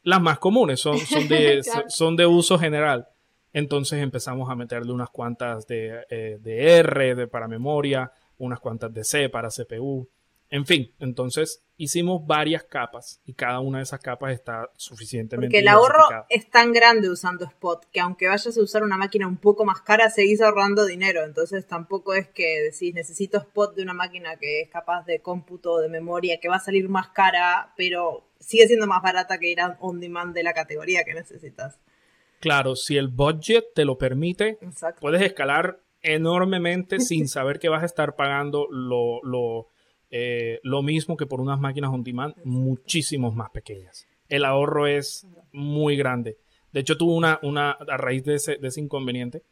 Speaker 3: las más comunes son, son, de, son de uso general. Entonces empezamos a meterle unas cuantas de, eh, de R de, para memoria, unas cuantas de C para CPU. En fin, entonces hicimos varias capas y cada una de esas capas está suficientemente.
Speaker 1: Porque el ahorro es tan grande usando Spot que aunque vayas a usar una máquina un poco más cara, seguís ahorrando dinero. Entonces tampoco es que decís necesito Spot de una máquina que es capaz de cómputo, de memoria, que va a salir más cara, pero sigue siendo más barata que ir a on demand de la categoría que necesitas.
Speaker 3: Claro, si el budget te lo permite, puedes escalar enormemente sin saber que vas a estar pagando lo, lo eh, lo mismo que por unas máquinas on demand muchísimos más pequeñas. El ahorro es muy grande. De hecho, tuvo una, una a raíz de ese, de ese inconveniente,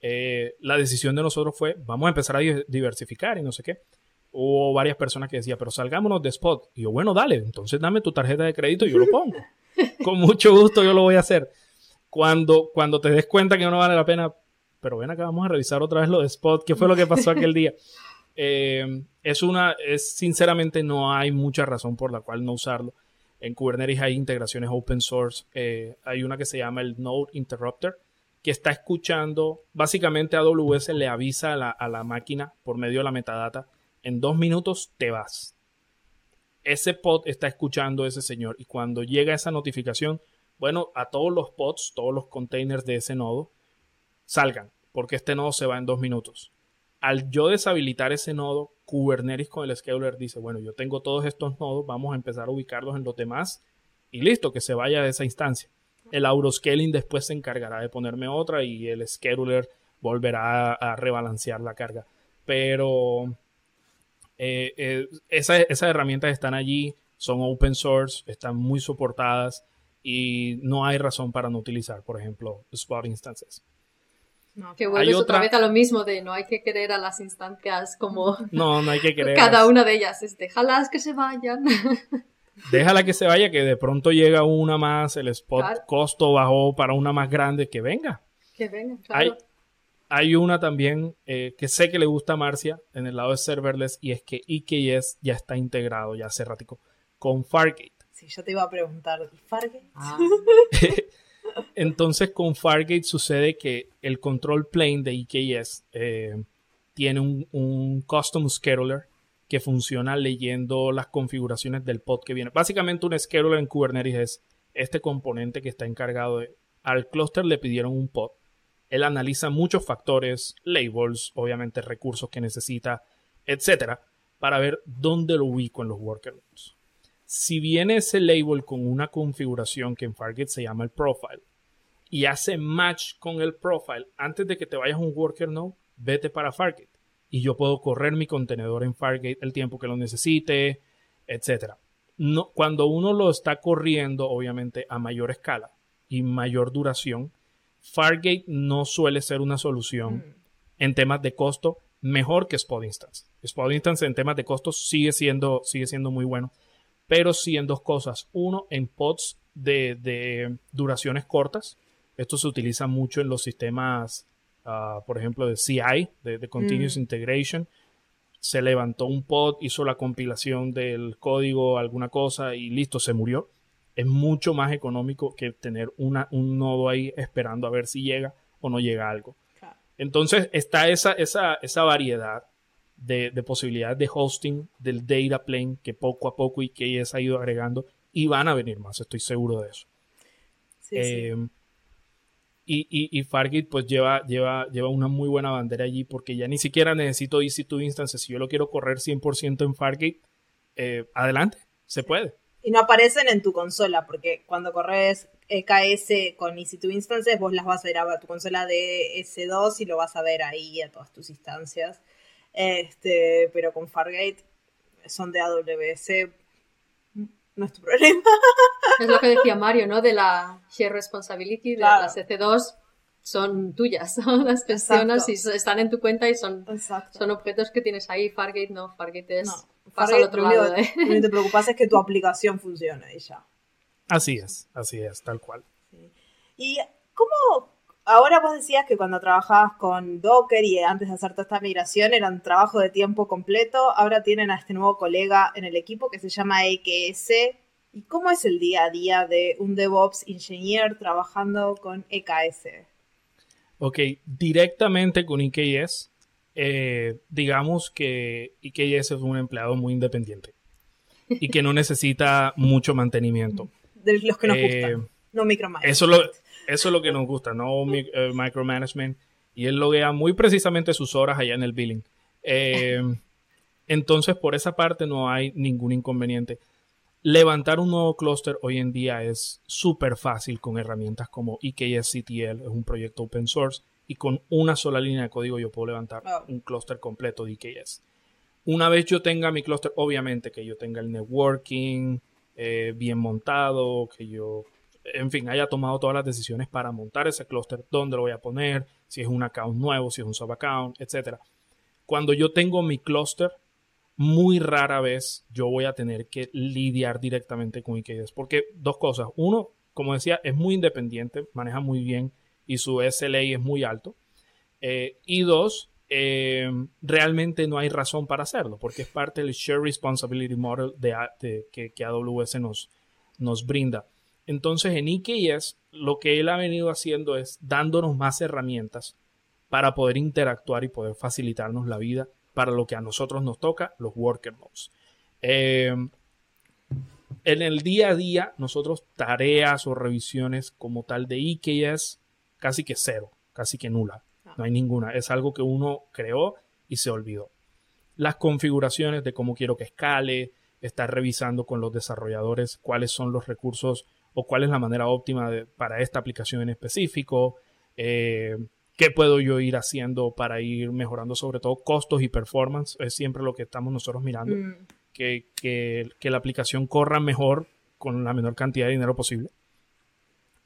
Speaker 3: eh, la decisión de nosotros fue, vamos a empezar a diversificar y no sé qué. Hubo varias personas que decían, pero salgámonos de spot. Y yo, bueno, dale, entonces dame tu tarjeta de crédito y yo lo pongo. Con mucho gusto yo lo voy a hacer. Cuando, cuando te des cuenta que no vale la pena, pero ven acá, vamos a revisar otra vez lo de spot, qué fue lo que pasó aquel día. Eh, es una, es sinceramente no hay mucha razón por la cual no usarlo. En Kubernetes hay integraciones open source. Eh, hay una que se llama el Node Interrupter, que está escuchando, básicamente AWS le avisa a la, a la máquina por medio de la metadata, en dos minutos te vas. Ese pod está escuchando ese señor y cuando llega esa notificación, bueno, a todos los pods, todos los containers de ese nodo, salgan, porque este nodo se va en dos minutos al yo deshabilitar ese nodo, Kubernetes con el scheduler dice, bueno, yo tengo todos estos nodos, vamos a empezar a ubicarlos en los demás y listo, que se vaya de esa instancia. El autoscaling después se encargará de ponerme otra y el scheduler volverá a, rebalancear la carga. Pero eh, eh, esas herramientas están allí, son open source, están muy soportadas y no hay razón para no utilizar, por ejemplo, Spot Instances.
Speaker 2: Que vuelves otra... vez a lo mismo de no hay que querer a las instancias como...
Speaker 3: No, no hay que querer.
Speaker 2: Cada una de ellas es déjalas que se vayan.
Speaker 3: Déjala que se vaya, que de pronto llega una más, el spot costo bajó para una más grande, que venga.
Speaker 2: Que venga,
Speaker 3: claro. Hay, una también eh, que sé que le gusta a Marcia en el lado de serverless y es que EKS ya está integrado ya hace ratico con Fargate.
Speaker 1: Sí, yo te iba a preguntar, ¿Fargate? Ah.
Speaker 3: Entonces con Fargate sucede que el control plane de EKS eh, tiene un, custom scheduler que funciona leyendo las configuraciones del pod que viene. Básicamente un scheduler en Kubernetes es este componente que está encargado de... Al clúster le pidieron un pod. Él analiza muchos factores, labels, obviamente recursos que necesita, etcétera, para ver dónde lo ubico en los workloads. si viene ese label con una configuración que en Fargate se llama el profile y hace match con el profile, antes de que te vayas a un worker node, vete para Fargate y yo puedo correr mi contenedor en Fargate el tiempo que lo necesite, etc. No, cuando uno lo está corriendo, obviamente, a mayor escala y mayor duración, Fargate no suele ser una solución mm. en temas de costo mejor que Spot Instance. Spot Instance en temas de costo sigue siendo, sigue siendo muy bueno, pero sí en dos cosas. Uno, en pods de, duraciones cortas. Esto se utiliza mucho en los sistemas Ah, por ejemplo, de CI, de, Continuous mm. Integration. Se levantó un pod, hizo la compilación del código, alguna cosa y listo, se murió. Es mucho más económico que tener una, un nodo ahí esperando a ver si llega o no llega algo. Entonces está esa, esa, esa variedad de, posibilidades de hosting del data plane que poco a poco IKS ha ido agregando y van a venir más, estoy seguro de eso. Sí, eh, y, y, Fargate pues lleva, lleva, lleva una muy buena bandera allí porque ya ni siquiera necesito EC2 instances. Si yo lo quiero correr 100% en Fargate, eh, adelante, se puede.
Speaker 1: Y no aparecen en tu consola porque cuando corres EKS con EC2 instances vos las vas a ver a tu consola de S2 y lo vas a ver ahí a todas tus instancias. Este, pero con Fargate son de AWS no es tu problema.
Speaker 2: Es lo que decía Mario, ¿no? De la share responsibility, de las EC2 son tuyas, son las personas y están en tu cuenta y son, son objetos que tienes ahí. Fargate no, Fargate es. pasa al otro lado.
Speaker 1: ¿eh? Lo que te preocupas es que tu aplicación funcione y ya.
Speaker 3: Así es, así es, tal cual.
Speaker 1: ¿Y cómo, ahora vos decías que cuando trabajabas con Docker y antes de hacer toda esta migración eran trabajo de tiempo completo, ahora tienen a este nuevo colega en el equipo que se llama EKS. ¿Y cómo es el día a día de un DevOps engineer trabajando con EKS?
Speaker 3: Ok, directamente con EKS, eh, digamos que EKS es un empleado muy independiente y que no necesita mucho mantenimiento.
Speaker 1: De los que nos gustan, eh, no micromanagement.
Speaker 3: Eso lo, eso es lo que nos gusta, no eh, micromanagement. Y él loguea muy precisamente sus horas allá en el billing. Eh, entonces, por esa parte no hay ningún inconveniente. Levantar un nuevo clúster hoy en día es súper fácil con herramientas como EKSCTL, es un proyecto open source, y con una sola línea de código yo puedo levantar un clúster completo de EKS. Una vez yo tenga mi clúster, obviamente que yo tenga el networking eh, bien montado, que yo en fin, haya tomado todas las decisiones para montar ese clúster, dónde lo voy a poner, si es un account nuevo, si es un sub-account, etc. Cuando yo tengo mi clúster, muy rara vez yo voy a tener que lidiar directamente con IKS. Porque dos cosas. Uno, como decía, es muy independiente, maneja muy bien y su SLA es muy alto. Eh, y dos, eh, realmente no hay razón para hacerlo, porque es parte del Share Responsibility Model de, que, AWS nos brinda. Entonces en EKS lo que él ha venido haciendo es dándonos más herramientas para poder interactuar y poder facilitarnos la vida para lo que a nosotros nos toca, los worker nodes. Eh, en el día a día, nosotros tareas o revisiones como tal de EKS, casi que cero, casi que nula. No hay ninguna. Es algo que uno creó y se olvidó. Las configuraciones de cómo quiero que escale, estar revisando con los desarrolladores cuáles son los recursos o cuál es la manera óptima para esta aplicación en específico, eh, qué puedo yo ir haciendo para ir mejorando sobre todo costos y performance, es siempre lo que estamos nosotros mirando, mm. que, la aplicación corra mejor con la menor cantidad de dinero posible.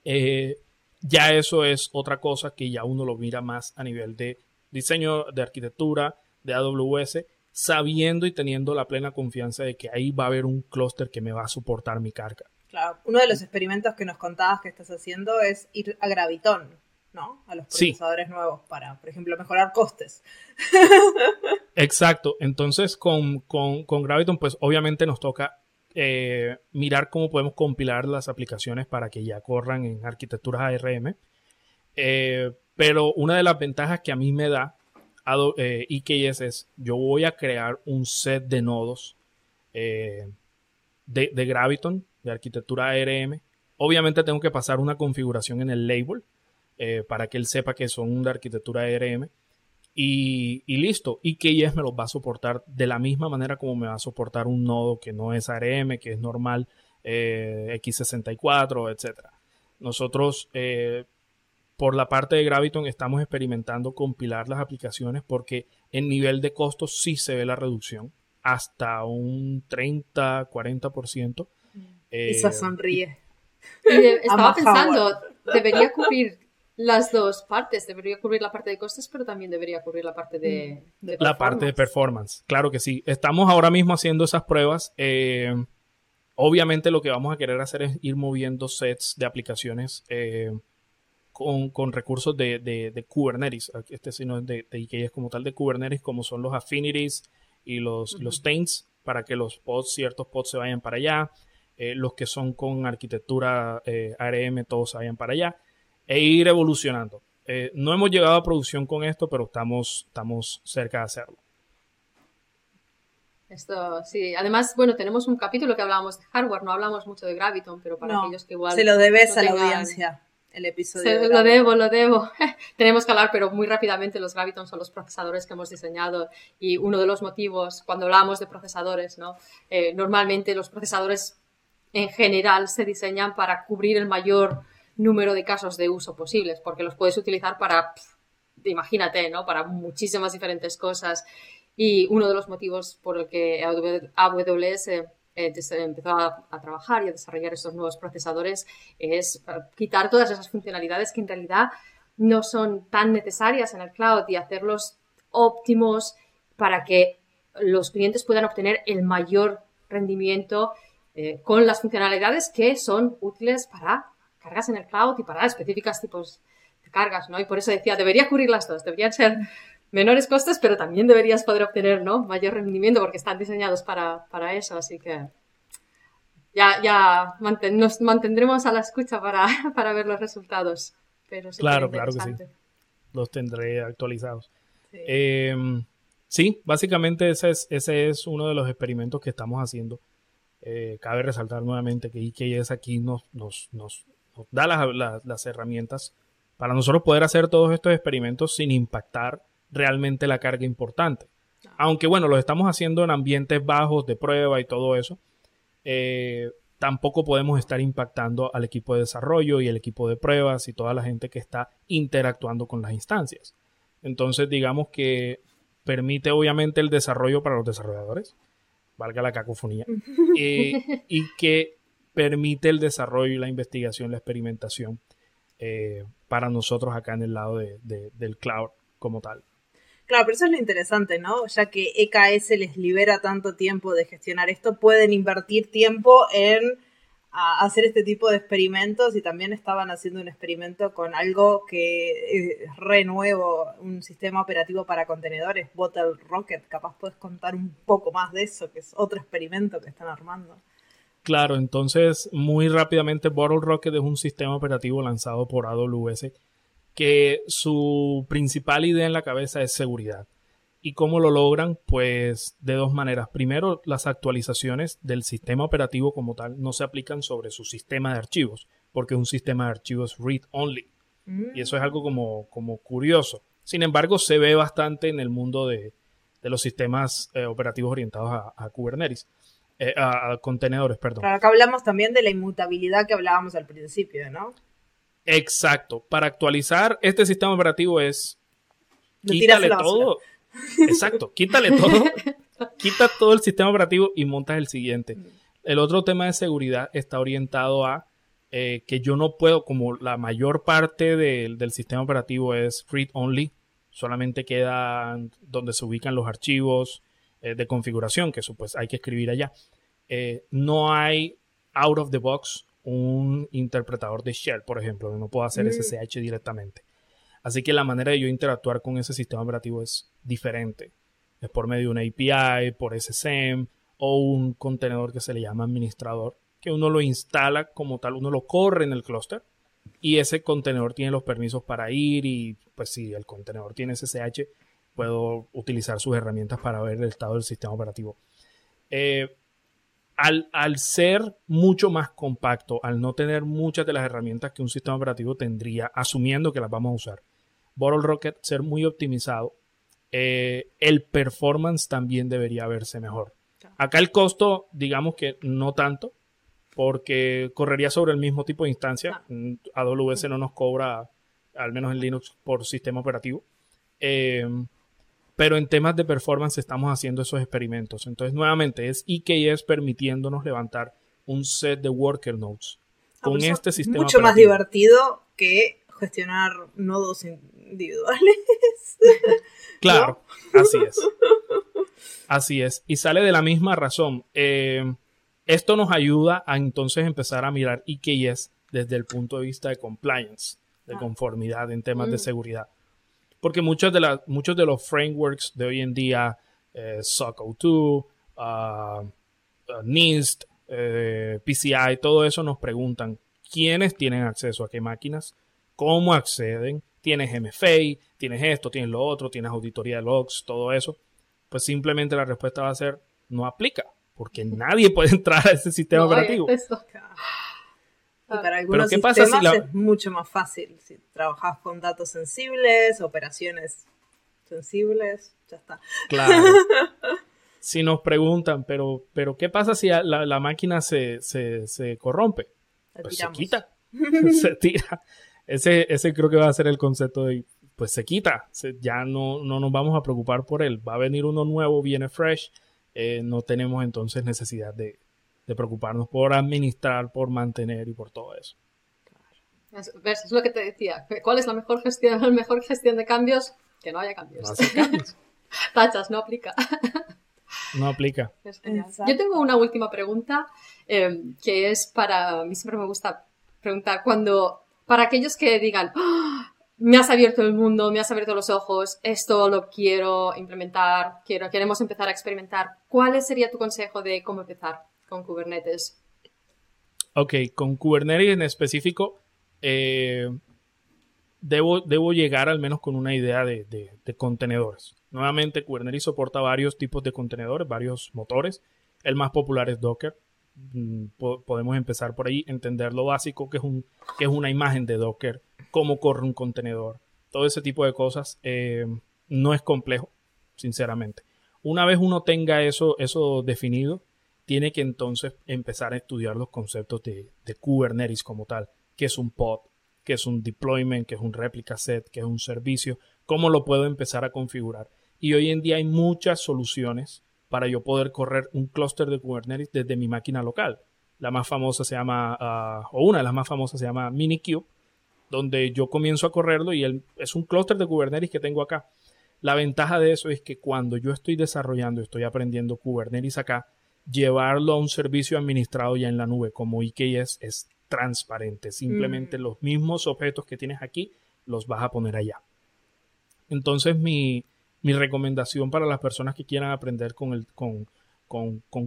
Speaker 3: Eh, ya eso es otra cosa que ya uno lo mira más a nivel de diseño, de arquitectura, de AWS, sabiendo y teniendo la plena confianza de que ahí va a haber un clúster que me va a soportar mi carga.
Speaker 1: Claro, uno de los experimentos que nos contabas que estás haciendo es ir a Graviton, ¿no? A los procesadores nuevos para, por ejemplo, mejorar costes.
Speaker 3: Exacto. Entonces, con, con, Graviton, pues obviamente nos toca eh, mirar cómo podemos compilar las aplicaciones para que ya corran en arquitecturas ARM. Eh, pero una de las ventajas que a mí me da eh, EKS es, yo voy a crear un set de nodos de, de Graviton de arquitectura ARM. Obviamente tengo que pasar una configuración en el label eh, para que él sepa que son de arquitectura ARM. y, listo. Y KS me los va a soportar de la misma manera como me va a soportar un nodo que no es ARM, que es normal, eh, X64, etc. Nosotros, eh, por la parte de Graviton, estamos experimentando compilar las aplicaciones porque en nivel de costos sí se ve la reducción hasta un 30, 40%.
Speaker 1: Esa eh, sonríe.
Speaker 2: estaba pensando, debería cubrir las dos partes. Debería cubrir la parte de costes, pero también debería cubrir la parte de,
Speaker 3: mm. la parte de performance. Claro que sí. Estamos ahora mismo haciendo esas pruebas. Eh, obviamente lo que vamos a querer hacer es ir moviendo sets de aplicaciones eh, con, recursos de, Kubernetes. Este sino es de, de como tal de Kubernetes, como son los affinities y los, los taints, para que los pods, ciertos pods se vayan para allá. Eh, los que son con arquitectura ARM, todos se vayan para allá e ir evolucionando. Eh, no hemos llegado a producción con esto, pero estamos, estamos cerca de hacerlo.
Speaker 2: Esto, sí. Además, bueno, tenemos un capítulo que hablábamos de hardware, no hablamos mucho de Graviton, pero para aquellos que igual...
Speaker 1: Se lo debes a la audiencia, el episodio.
Speaker 2: lo debo, lo debo. tenemos que hablar, pero muy rápidamente, los Graviton son los procesadores que hemos diseñado y uno de los motivos, cuando hablamos de procesadores, ¿no? Eh, normalmente los procesadores en general se diseñan para cubrir el mayor número de casos de uso posibles, porque los puedes utilizar para, imagínate, ¿no? Para muchísimas diferentes cosas. Y uno de los motivos por el que AWS eh, empezó a, trabajar y a desarrollar estos nuevos procesadores es eh, quitar todas esas funcionalidades que en realidad no son tan necesarias en el cloud y hacerlos óptimos para que los clientes puedan obtener el mayor rendimiento eh, con las funcionalidades que son útiles para cargas en el cloud y para específicas tipos de cargas, ¿no? Y por eso decía, debería cubrir las dos, deberían ser menores costes, pero también deberías poder obtener, ¿no? Mayor rendimiento porque están diseñados para, eso, así que ya, ya nos mantendremos a la escucha para, para ver los resultados. Pero
Speaker 3: claro, claro que sí. Los tendré actualizados. Sí. Em, sí, básicamente ese es, ese es uno de los experimentos que estamos haciendo. Eh, cabe resaltar nuevamente que IKS aquí nos, nos, nos da las, herramientas para nosotros poder hacer todos estos experimentos sin impactar realmente la carga importante. Aunque bueno, lo estamos haciendo en ambientes bajos de prueba y todo eso, eh, tampoco podemos estar impactando al equipo de desarrollo y el equipo de pruebas y toda la gente que está interactuando con las instancias. Entonces, digamos que permite obviamente el desarrollo para los desarrolladores, valga la cacofonía, eh, y que permite el desarrollo y la investigación, la experimentación eh, para nosotros acá en el lado del cloud como tal.
Speaker 1: Claro, pero eso es lo interesante, ¿no? Ya que EKS les libera tanto tiempo de gestionar esto, pueden invertir tiempo en hacer este tipo de experimentos y también estaban haciendo un experimento con algo que es re nuevo, un sistema operativo para contenedores, Bottle Rocket. Capaz puedes contar un poco más de eso, que es otro experimento que están armando.
Speaker 3: Claro, entonces muy rápidamente Bottle Rocket es un sistema operativo lanzado por AWS que su principal idea en la cabeza es seguridad. ¿Y cómo lo logran? Pues de dos maneras. Primero, las actualizaciones del sistema operativo como tal no se aplican sobre su sistema de archivos, porque es un sistema de archivos read-only. Y eso es algo como, como, curioso. Sin embargo, se ve bastante en el mundo de, los sistemas eh, operativos orientados a Kubernetes. Eh, a, contenedores, perdón.
Speaker 1: Claro, acá hablamos también de la inmutabilidad que hablábamos al principio, ¿no?
Speaker 3: Exacto. Para actualizar este sistema operativo es quítale todo. Exacto, quítale todo. quita todo el sistema operativo y montas el siguiente. El otro tema de seguridad está orientado a eh, que yo no puedo, como la mayor parte del sistema operativo es read only, solamente queda donde se ubican los archivos eh, de configuración, que eso pues hay que escribir allá. Eh, no hay out of the box un interpretador de shell, por ejemplo, no puedo hacer SSH mm. directamente. Así que la manera de yo interactuar con ese sistema operativo es diferente. Es por medio de una API, por SSM o un contenedor que se le llama administrador, que uno lo instala como tal, uno lo corre en el clúster y ese contenedor tiene los permisos para ir y pues si el contenedor tiene SSH, puedo utilizar sus herramientas para ver el estado del sistema operativo. Eh, al, ser mucho más compacto, al no tener muchas de las herramientas que un sistema operativo tendría, asumiendo que las vamos a usar, Bottle Rocket ser muy optimizado eh, el performance también debería verse mejor. Acá el costo, digamos que no tanto, porque correría sobre el mismo tipo de instancia. Mm, AWS no nos cobra, al menos en Linux, por sistema operativo. Eh, pero en temas de performance estamos haciendo esos experimentos. Entonces, nuevamente, es EKS permitiéndonos levantar un set de worker nodes ah, con este sistema.
Speaker 1: Mucho más divertido que gestionar nodos individuales.
Speaker 3: Claro, así es. Así es. Y sale de la misma razón. Eh, esto nos ayuda a entonces empezar a mirar EKS desde el punto de vista de compliance, de ah. conformidad en temas de mm. seguridad. Porque muchos de, la, muchos de los frameworks de hoy en día, eh, SOC 2 NIST, eh, PCI, todo eso nos preguntan quiénes tienen acceso a qué máquinas, cómo acceden, tienes MFA, tienes esto, tienes lo otro, tienes auditoría de logs, todo eso. Pues simplemente la respuesta va a ser no aplica, porque nadie puede entrar a ese sistema operativo.
Speaker 1: Y para algunos ¿qué sistemas pasa es mucho más fácil. Si trabajas con datos sensibles, operaciones sensibles, ya está. Claro.
Speaker 3: si nos preguntan, pero, pero ¿qué pasa si la, máquina se, corrompe? Pues se quita, se tira. Ese, ese creo que va a ser el concepto de, pues se quita, ya no, no nos vamos a preocupar por él. Va a venir uno nuevo, viene fresh, eh, no tenemos entonces necesidad de, de preocuparnos por administrar, por mantener y por todo eso.
Speaker 2: Es, lo que te decía. ¿Cuál es la mejor gestión, la mejor gestión de cambios? Que no haya cambios. Tachas, no aplica.
Speaker 3: no aplica.
Speaker 2: Yo tengo una última pregunta eh, que es para, mí siempre me gusta preguntar cuando, para aquellos que digan, ¡Ah! me has abierto el mundo, me has abierto los ojos, esto lo quiero implementar, quiero, queremos empezar a experimentar. ¿Cuál sería tu consejo de cómo empezar? con Kubernetes?
Speaker 3: Ok, con Kubernetes en específico, eh, debo, debo, llegar al menos con una idea de, contenedores. Nuevamente, Kubernetes soporta varios tipos de contenedores, varios motores. El más popular es Docker. Mm, podemos empezar por ahí, entender lo básico que es, un, que es una imagen de Docker, cómo corre un contenedor, todo ese tipo de cosas. Eh, no es complejo, sinceramente. Una vez uno tenga eso, eso definido, tiene que entonces empezar a estudiar los conceptos de, Kubernetes como tal, que es un pod, que es un deployment, que es un replica set, que es un servicio, cómo lo puedo empezar a configurar. Y hoy en día hay muchas soluciones para yo poder correr un clúster de Kubernetes desde mi máquina local. La más famosa se llama, ah, o una de las más famosas se llama Minikube, donde yo comienzo a correrlo y es un clúster de Kubernetes que tengo acá. La ventaja de eso es que cuando yo estoy desarrollando, estoy aprendiendo Kubernetes acá, llevarlo a un servicio administrado ya en la nube como IKS es transparente. Simplemente mm. los mismos objetos que tienes aquí los vas a poner allá. Entonces mi, recomendación para las personas que quieran aprender con, el, con,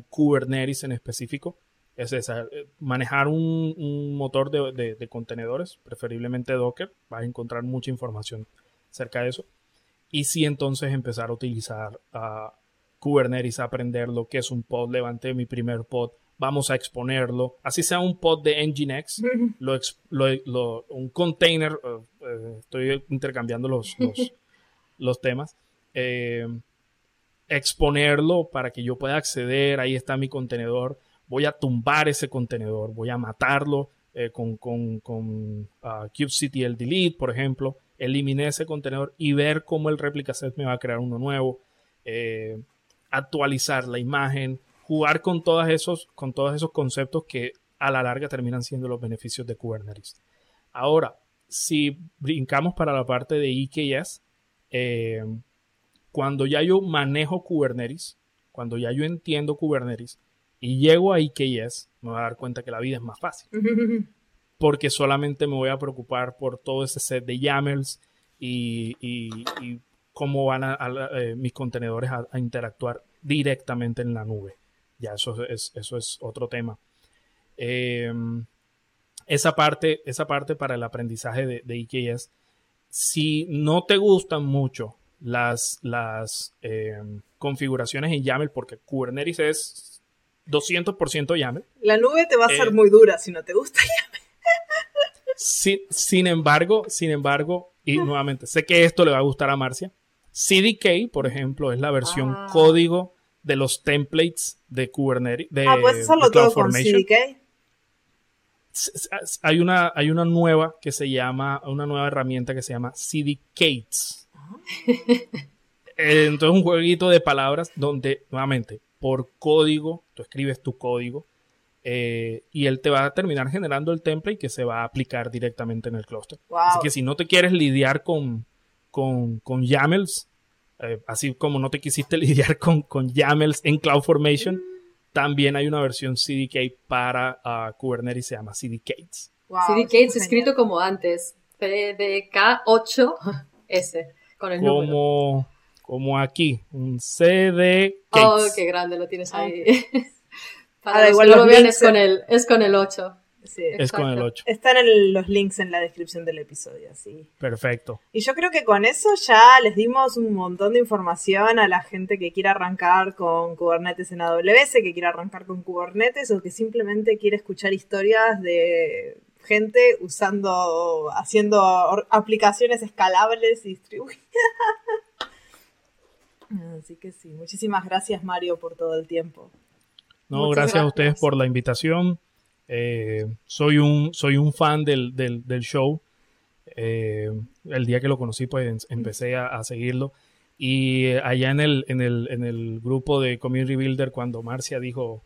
Speaker 3: Kubernetes en específico es esa, eh, manejar un, motor de, contenedores, preferiblemente Docker, vas a encontrar mucha información acerca de eso. Y sí entonces empezar a utilizar uh, Kubernetes aprender lo que es un pod, levanté mi primer pod, vamos a exponerlo, así sea un pod de Nginx, lo, un container, eh, eh, estoy intercambiando los, los, temas, eh, exponerlo para que yo pueda acceder, ahí está mi contenedor, voy a tumbar ese contenedor, voy a matarlo con, con, con uh, kubectl delete, por ejemplo, eliminé ese contenedor y ver cómo el replica set me va a crear uno nuevo actualizar la imagen, jugar con todos esos, con todos esos conceptos que a la larga terminan siendo los beneficios de Kubernetes. Ahora, si brincamos para la parte de EKS, eh, cuando ya yo manejo Kubernetes, cuando ya yo entiendo Kubernetes y llego a EKS, me voy a dar cuenta que la vida es más fácil. Porque solamente me voy a preocupar por todo ese set de YAMLs y, y cómo van a, eh, mis contenedores a, interactuar directamente en la nube. Ya eso es, eso es otro tema. Em, esa, parte, esa parte para el aprendizaje de, de IKS, si no te gustan mucho las, las em, configuraciones en YAML, porque Kubernetes es 200% YAML.
Speaker 1: La nube te va a ser eh, muy dura si no te gusta YAML.
Speaker 3: sin embargo, sin embargo, y nuevamente, sé que esto le va a gustar a Marcia, CDK, por ejemplo, es la versión ah. código de los templates de Kubernetes. De,
Speaker 1: ah, puedes hacerlo todo con CDK.
Speaker 3: Hay una, hay una nueva que se llama, una nueva herramienta que se llama CDKates. Ah. Entonces un jueguito de palabras donde, nuevamente, por código, tú escribes tu código eh, y él te va a terminar generando el template que se va a aplicar directamente en el clúster. Así que si no te quieres lidiar con, con, con YAMLs, eh, así como no te quisiste lidiar con, con YAMLs en CloudFormation, también hay una versión CDK para uh, Kubernetes, se llama CDKs.
Speaker 2: CDKs escrito como antes, CDK8S, con el
Speaker 3: como, Como aquí, un CD.
Speaker 2: Oh, qué grande lo tienes ahí. Para igual lo vean es con, el, es con el 8.
Speaker 3: es con el 8.
Speaker 1: Están en los links en la descripción del episodio, sí.
Speaker 3: Perfecto.
Speaker 1: Y yo creo que con eso ya les dimos un montón de información a la gente que quiera arrancar con Kubernetes en AWS, que quiera arrancar con Kubernetes o que simplemente quiere escuchar historias de gente usando, haciendo aplicaciones escalables y distribuidas. Así que sí, muchísimas gracias Mario por todo el tiempo.
Speaker 3: No, gracias, a ustedes por la invitación. Eh, soy, un, soy un fan del, del, del show. Eh, el día que lo conocí, pues empecé a, seguirlo. Y allá en el, en, el, en el grupo de Community Builder, cuando Marcia dijo,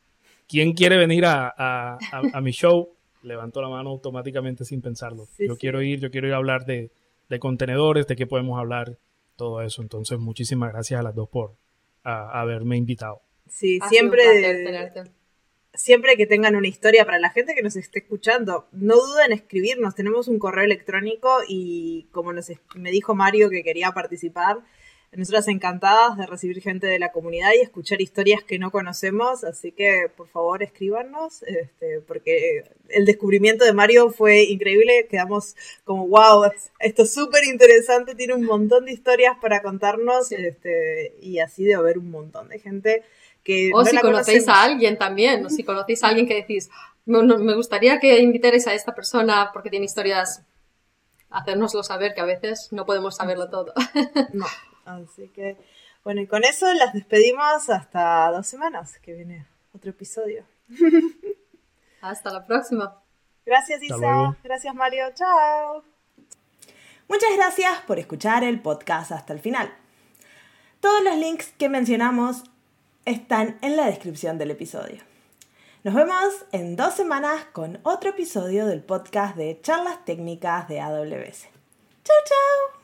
Speaker 3: ¿quién quiere venir a, a, a mi show? Levantó la mano automáticamente sin pensarlo. yo quiero ir, yo quiero ir a hablar de, de, contenedores, de qué podemos hablar, todo eso. Entonces, muchísimas gracias a las dos por haberme invitado.
Speaker 1: Sí, siempre. Siempre que tengan una historia para la gente que nos esté escuchando, no duden en escribirnos. Tenemos un correo electrónico y como nos, me dijo Mario que quería participar, nosotras encantadas de recibir gente de la comunidad y escuchar historias que no conocemos, así que por favor escríbanos, este, porque el descubrimiento de Mario fue increíble, quedamos como wow, esto es súper interesante, tiene un montón de historias para contarnos este, y así de haber un montón de gente
Speaker 2: o si conocéis a alguien también, o si conocéis a alguien que decís, me, gustaría que invitarais a esta persona porque tiene historias, hacérnoslo saber, que a veces no podemos saberlo todo.
Speaker 1: no, así que, bueno, y con eso las despedimos hasta dos semanas, que viene otro episodio.
Speaker 2: hasta la próxima.
Speaker 1: Gracias Isa, gracias Mario, chao. Muchas gracias por escuchar el podcast hasta el final. Todos los links que mencionamos están en la descripción del episodio. Nos vemos en dos semanas con otro episodio del podcast de charlas técnicas de AWS. ¡Chao, chao!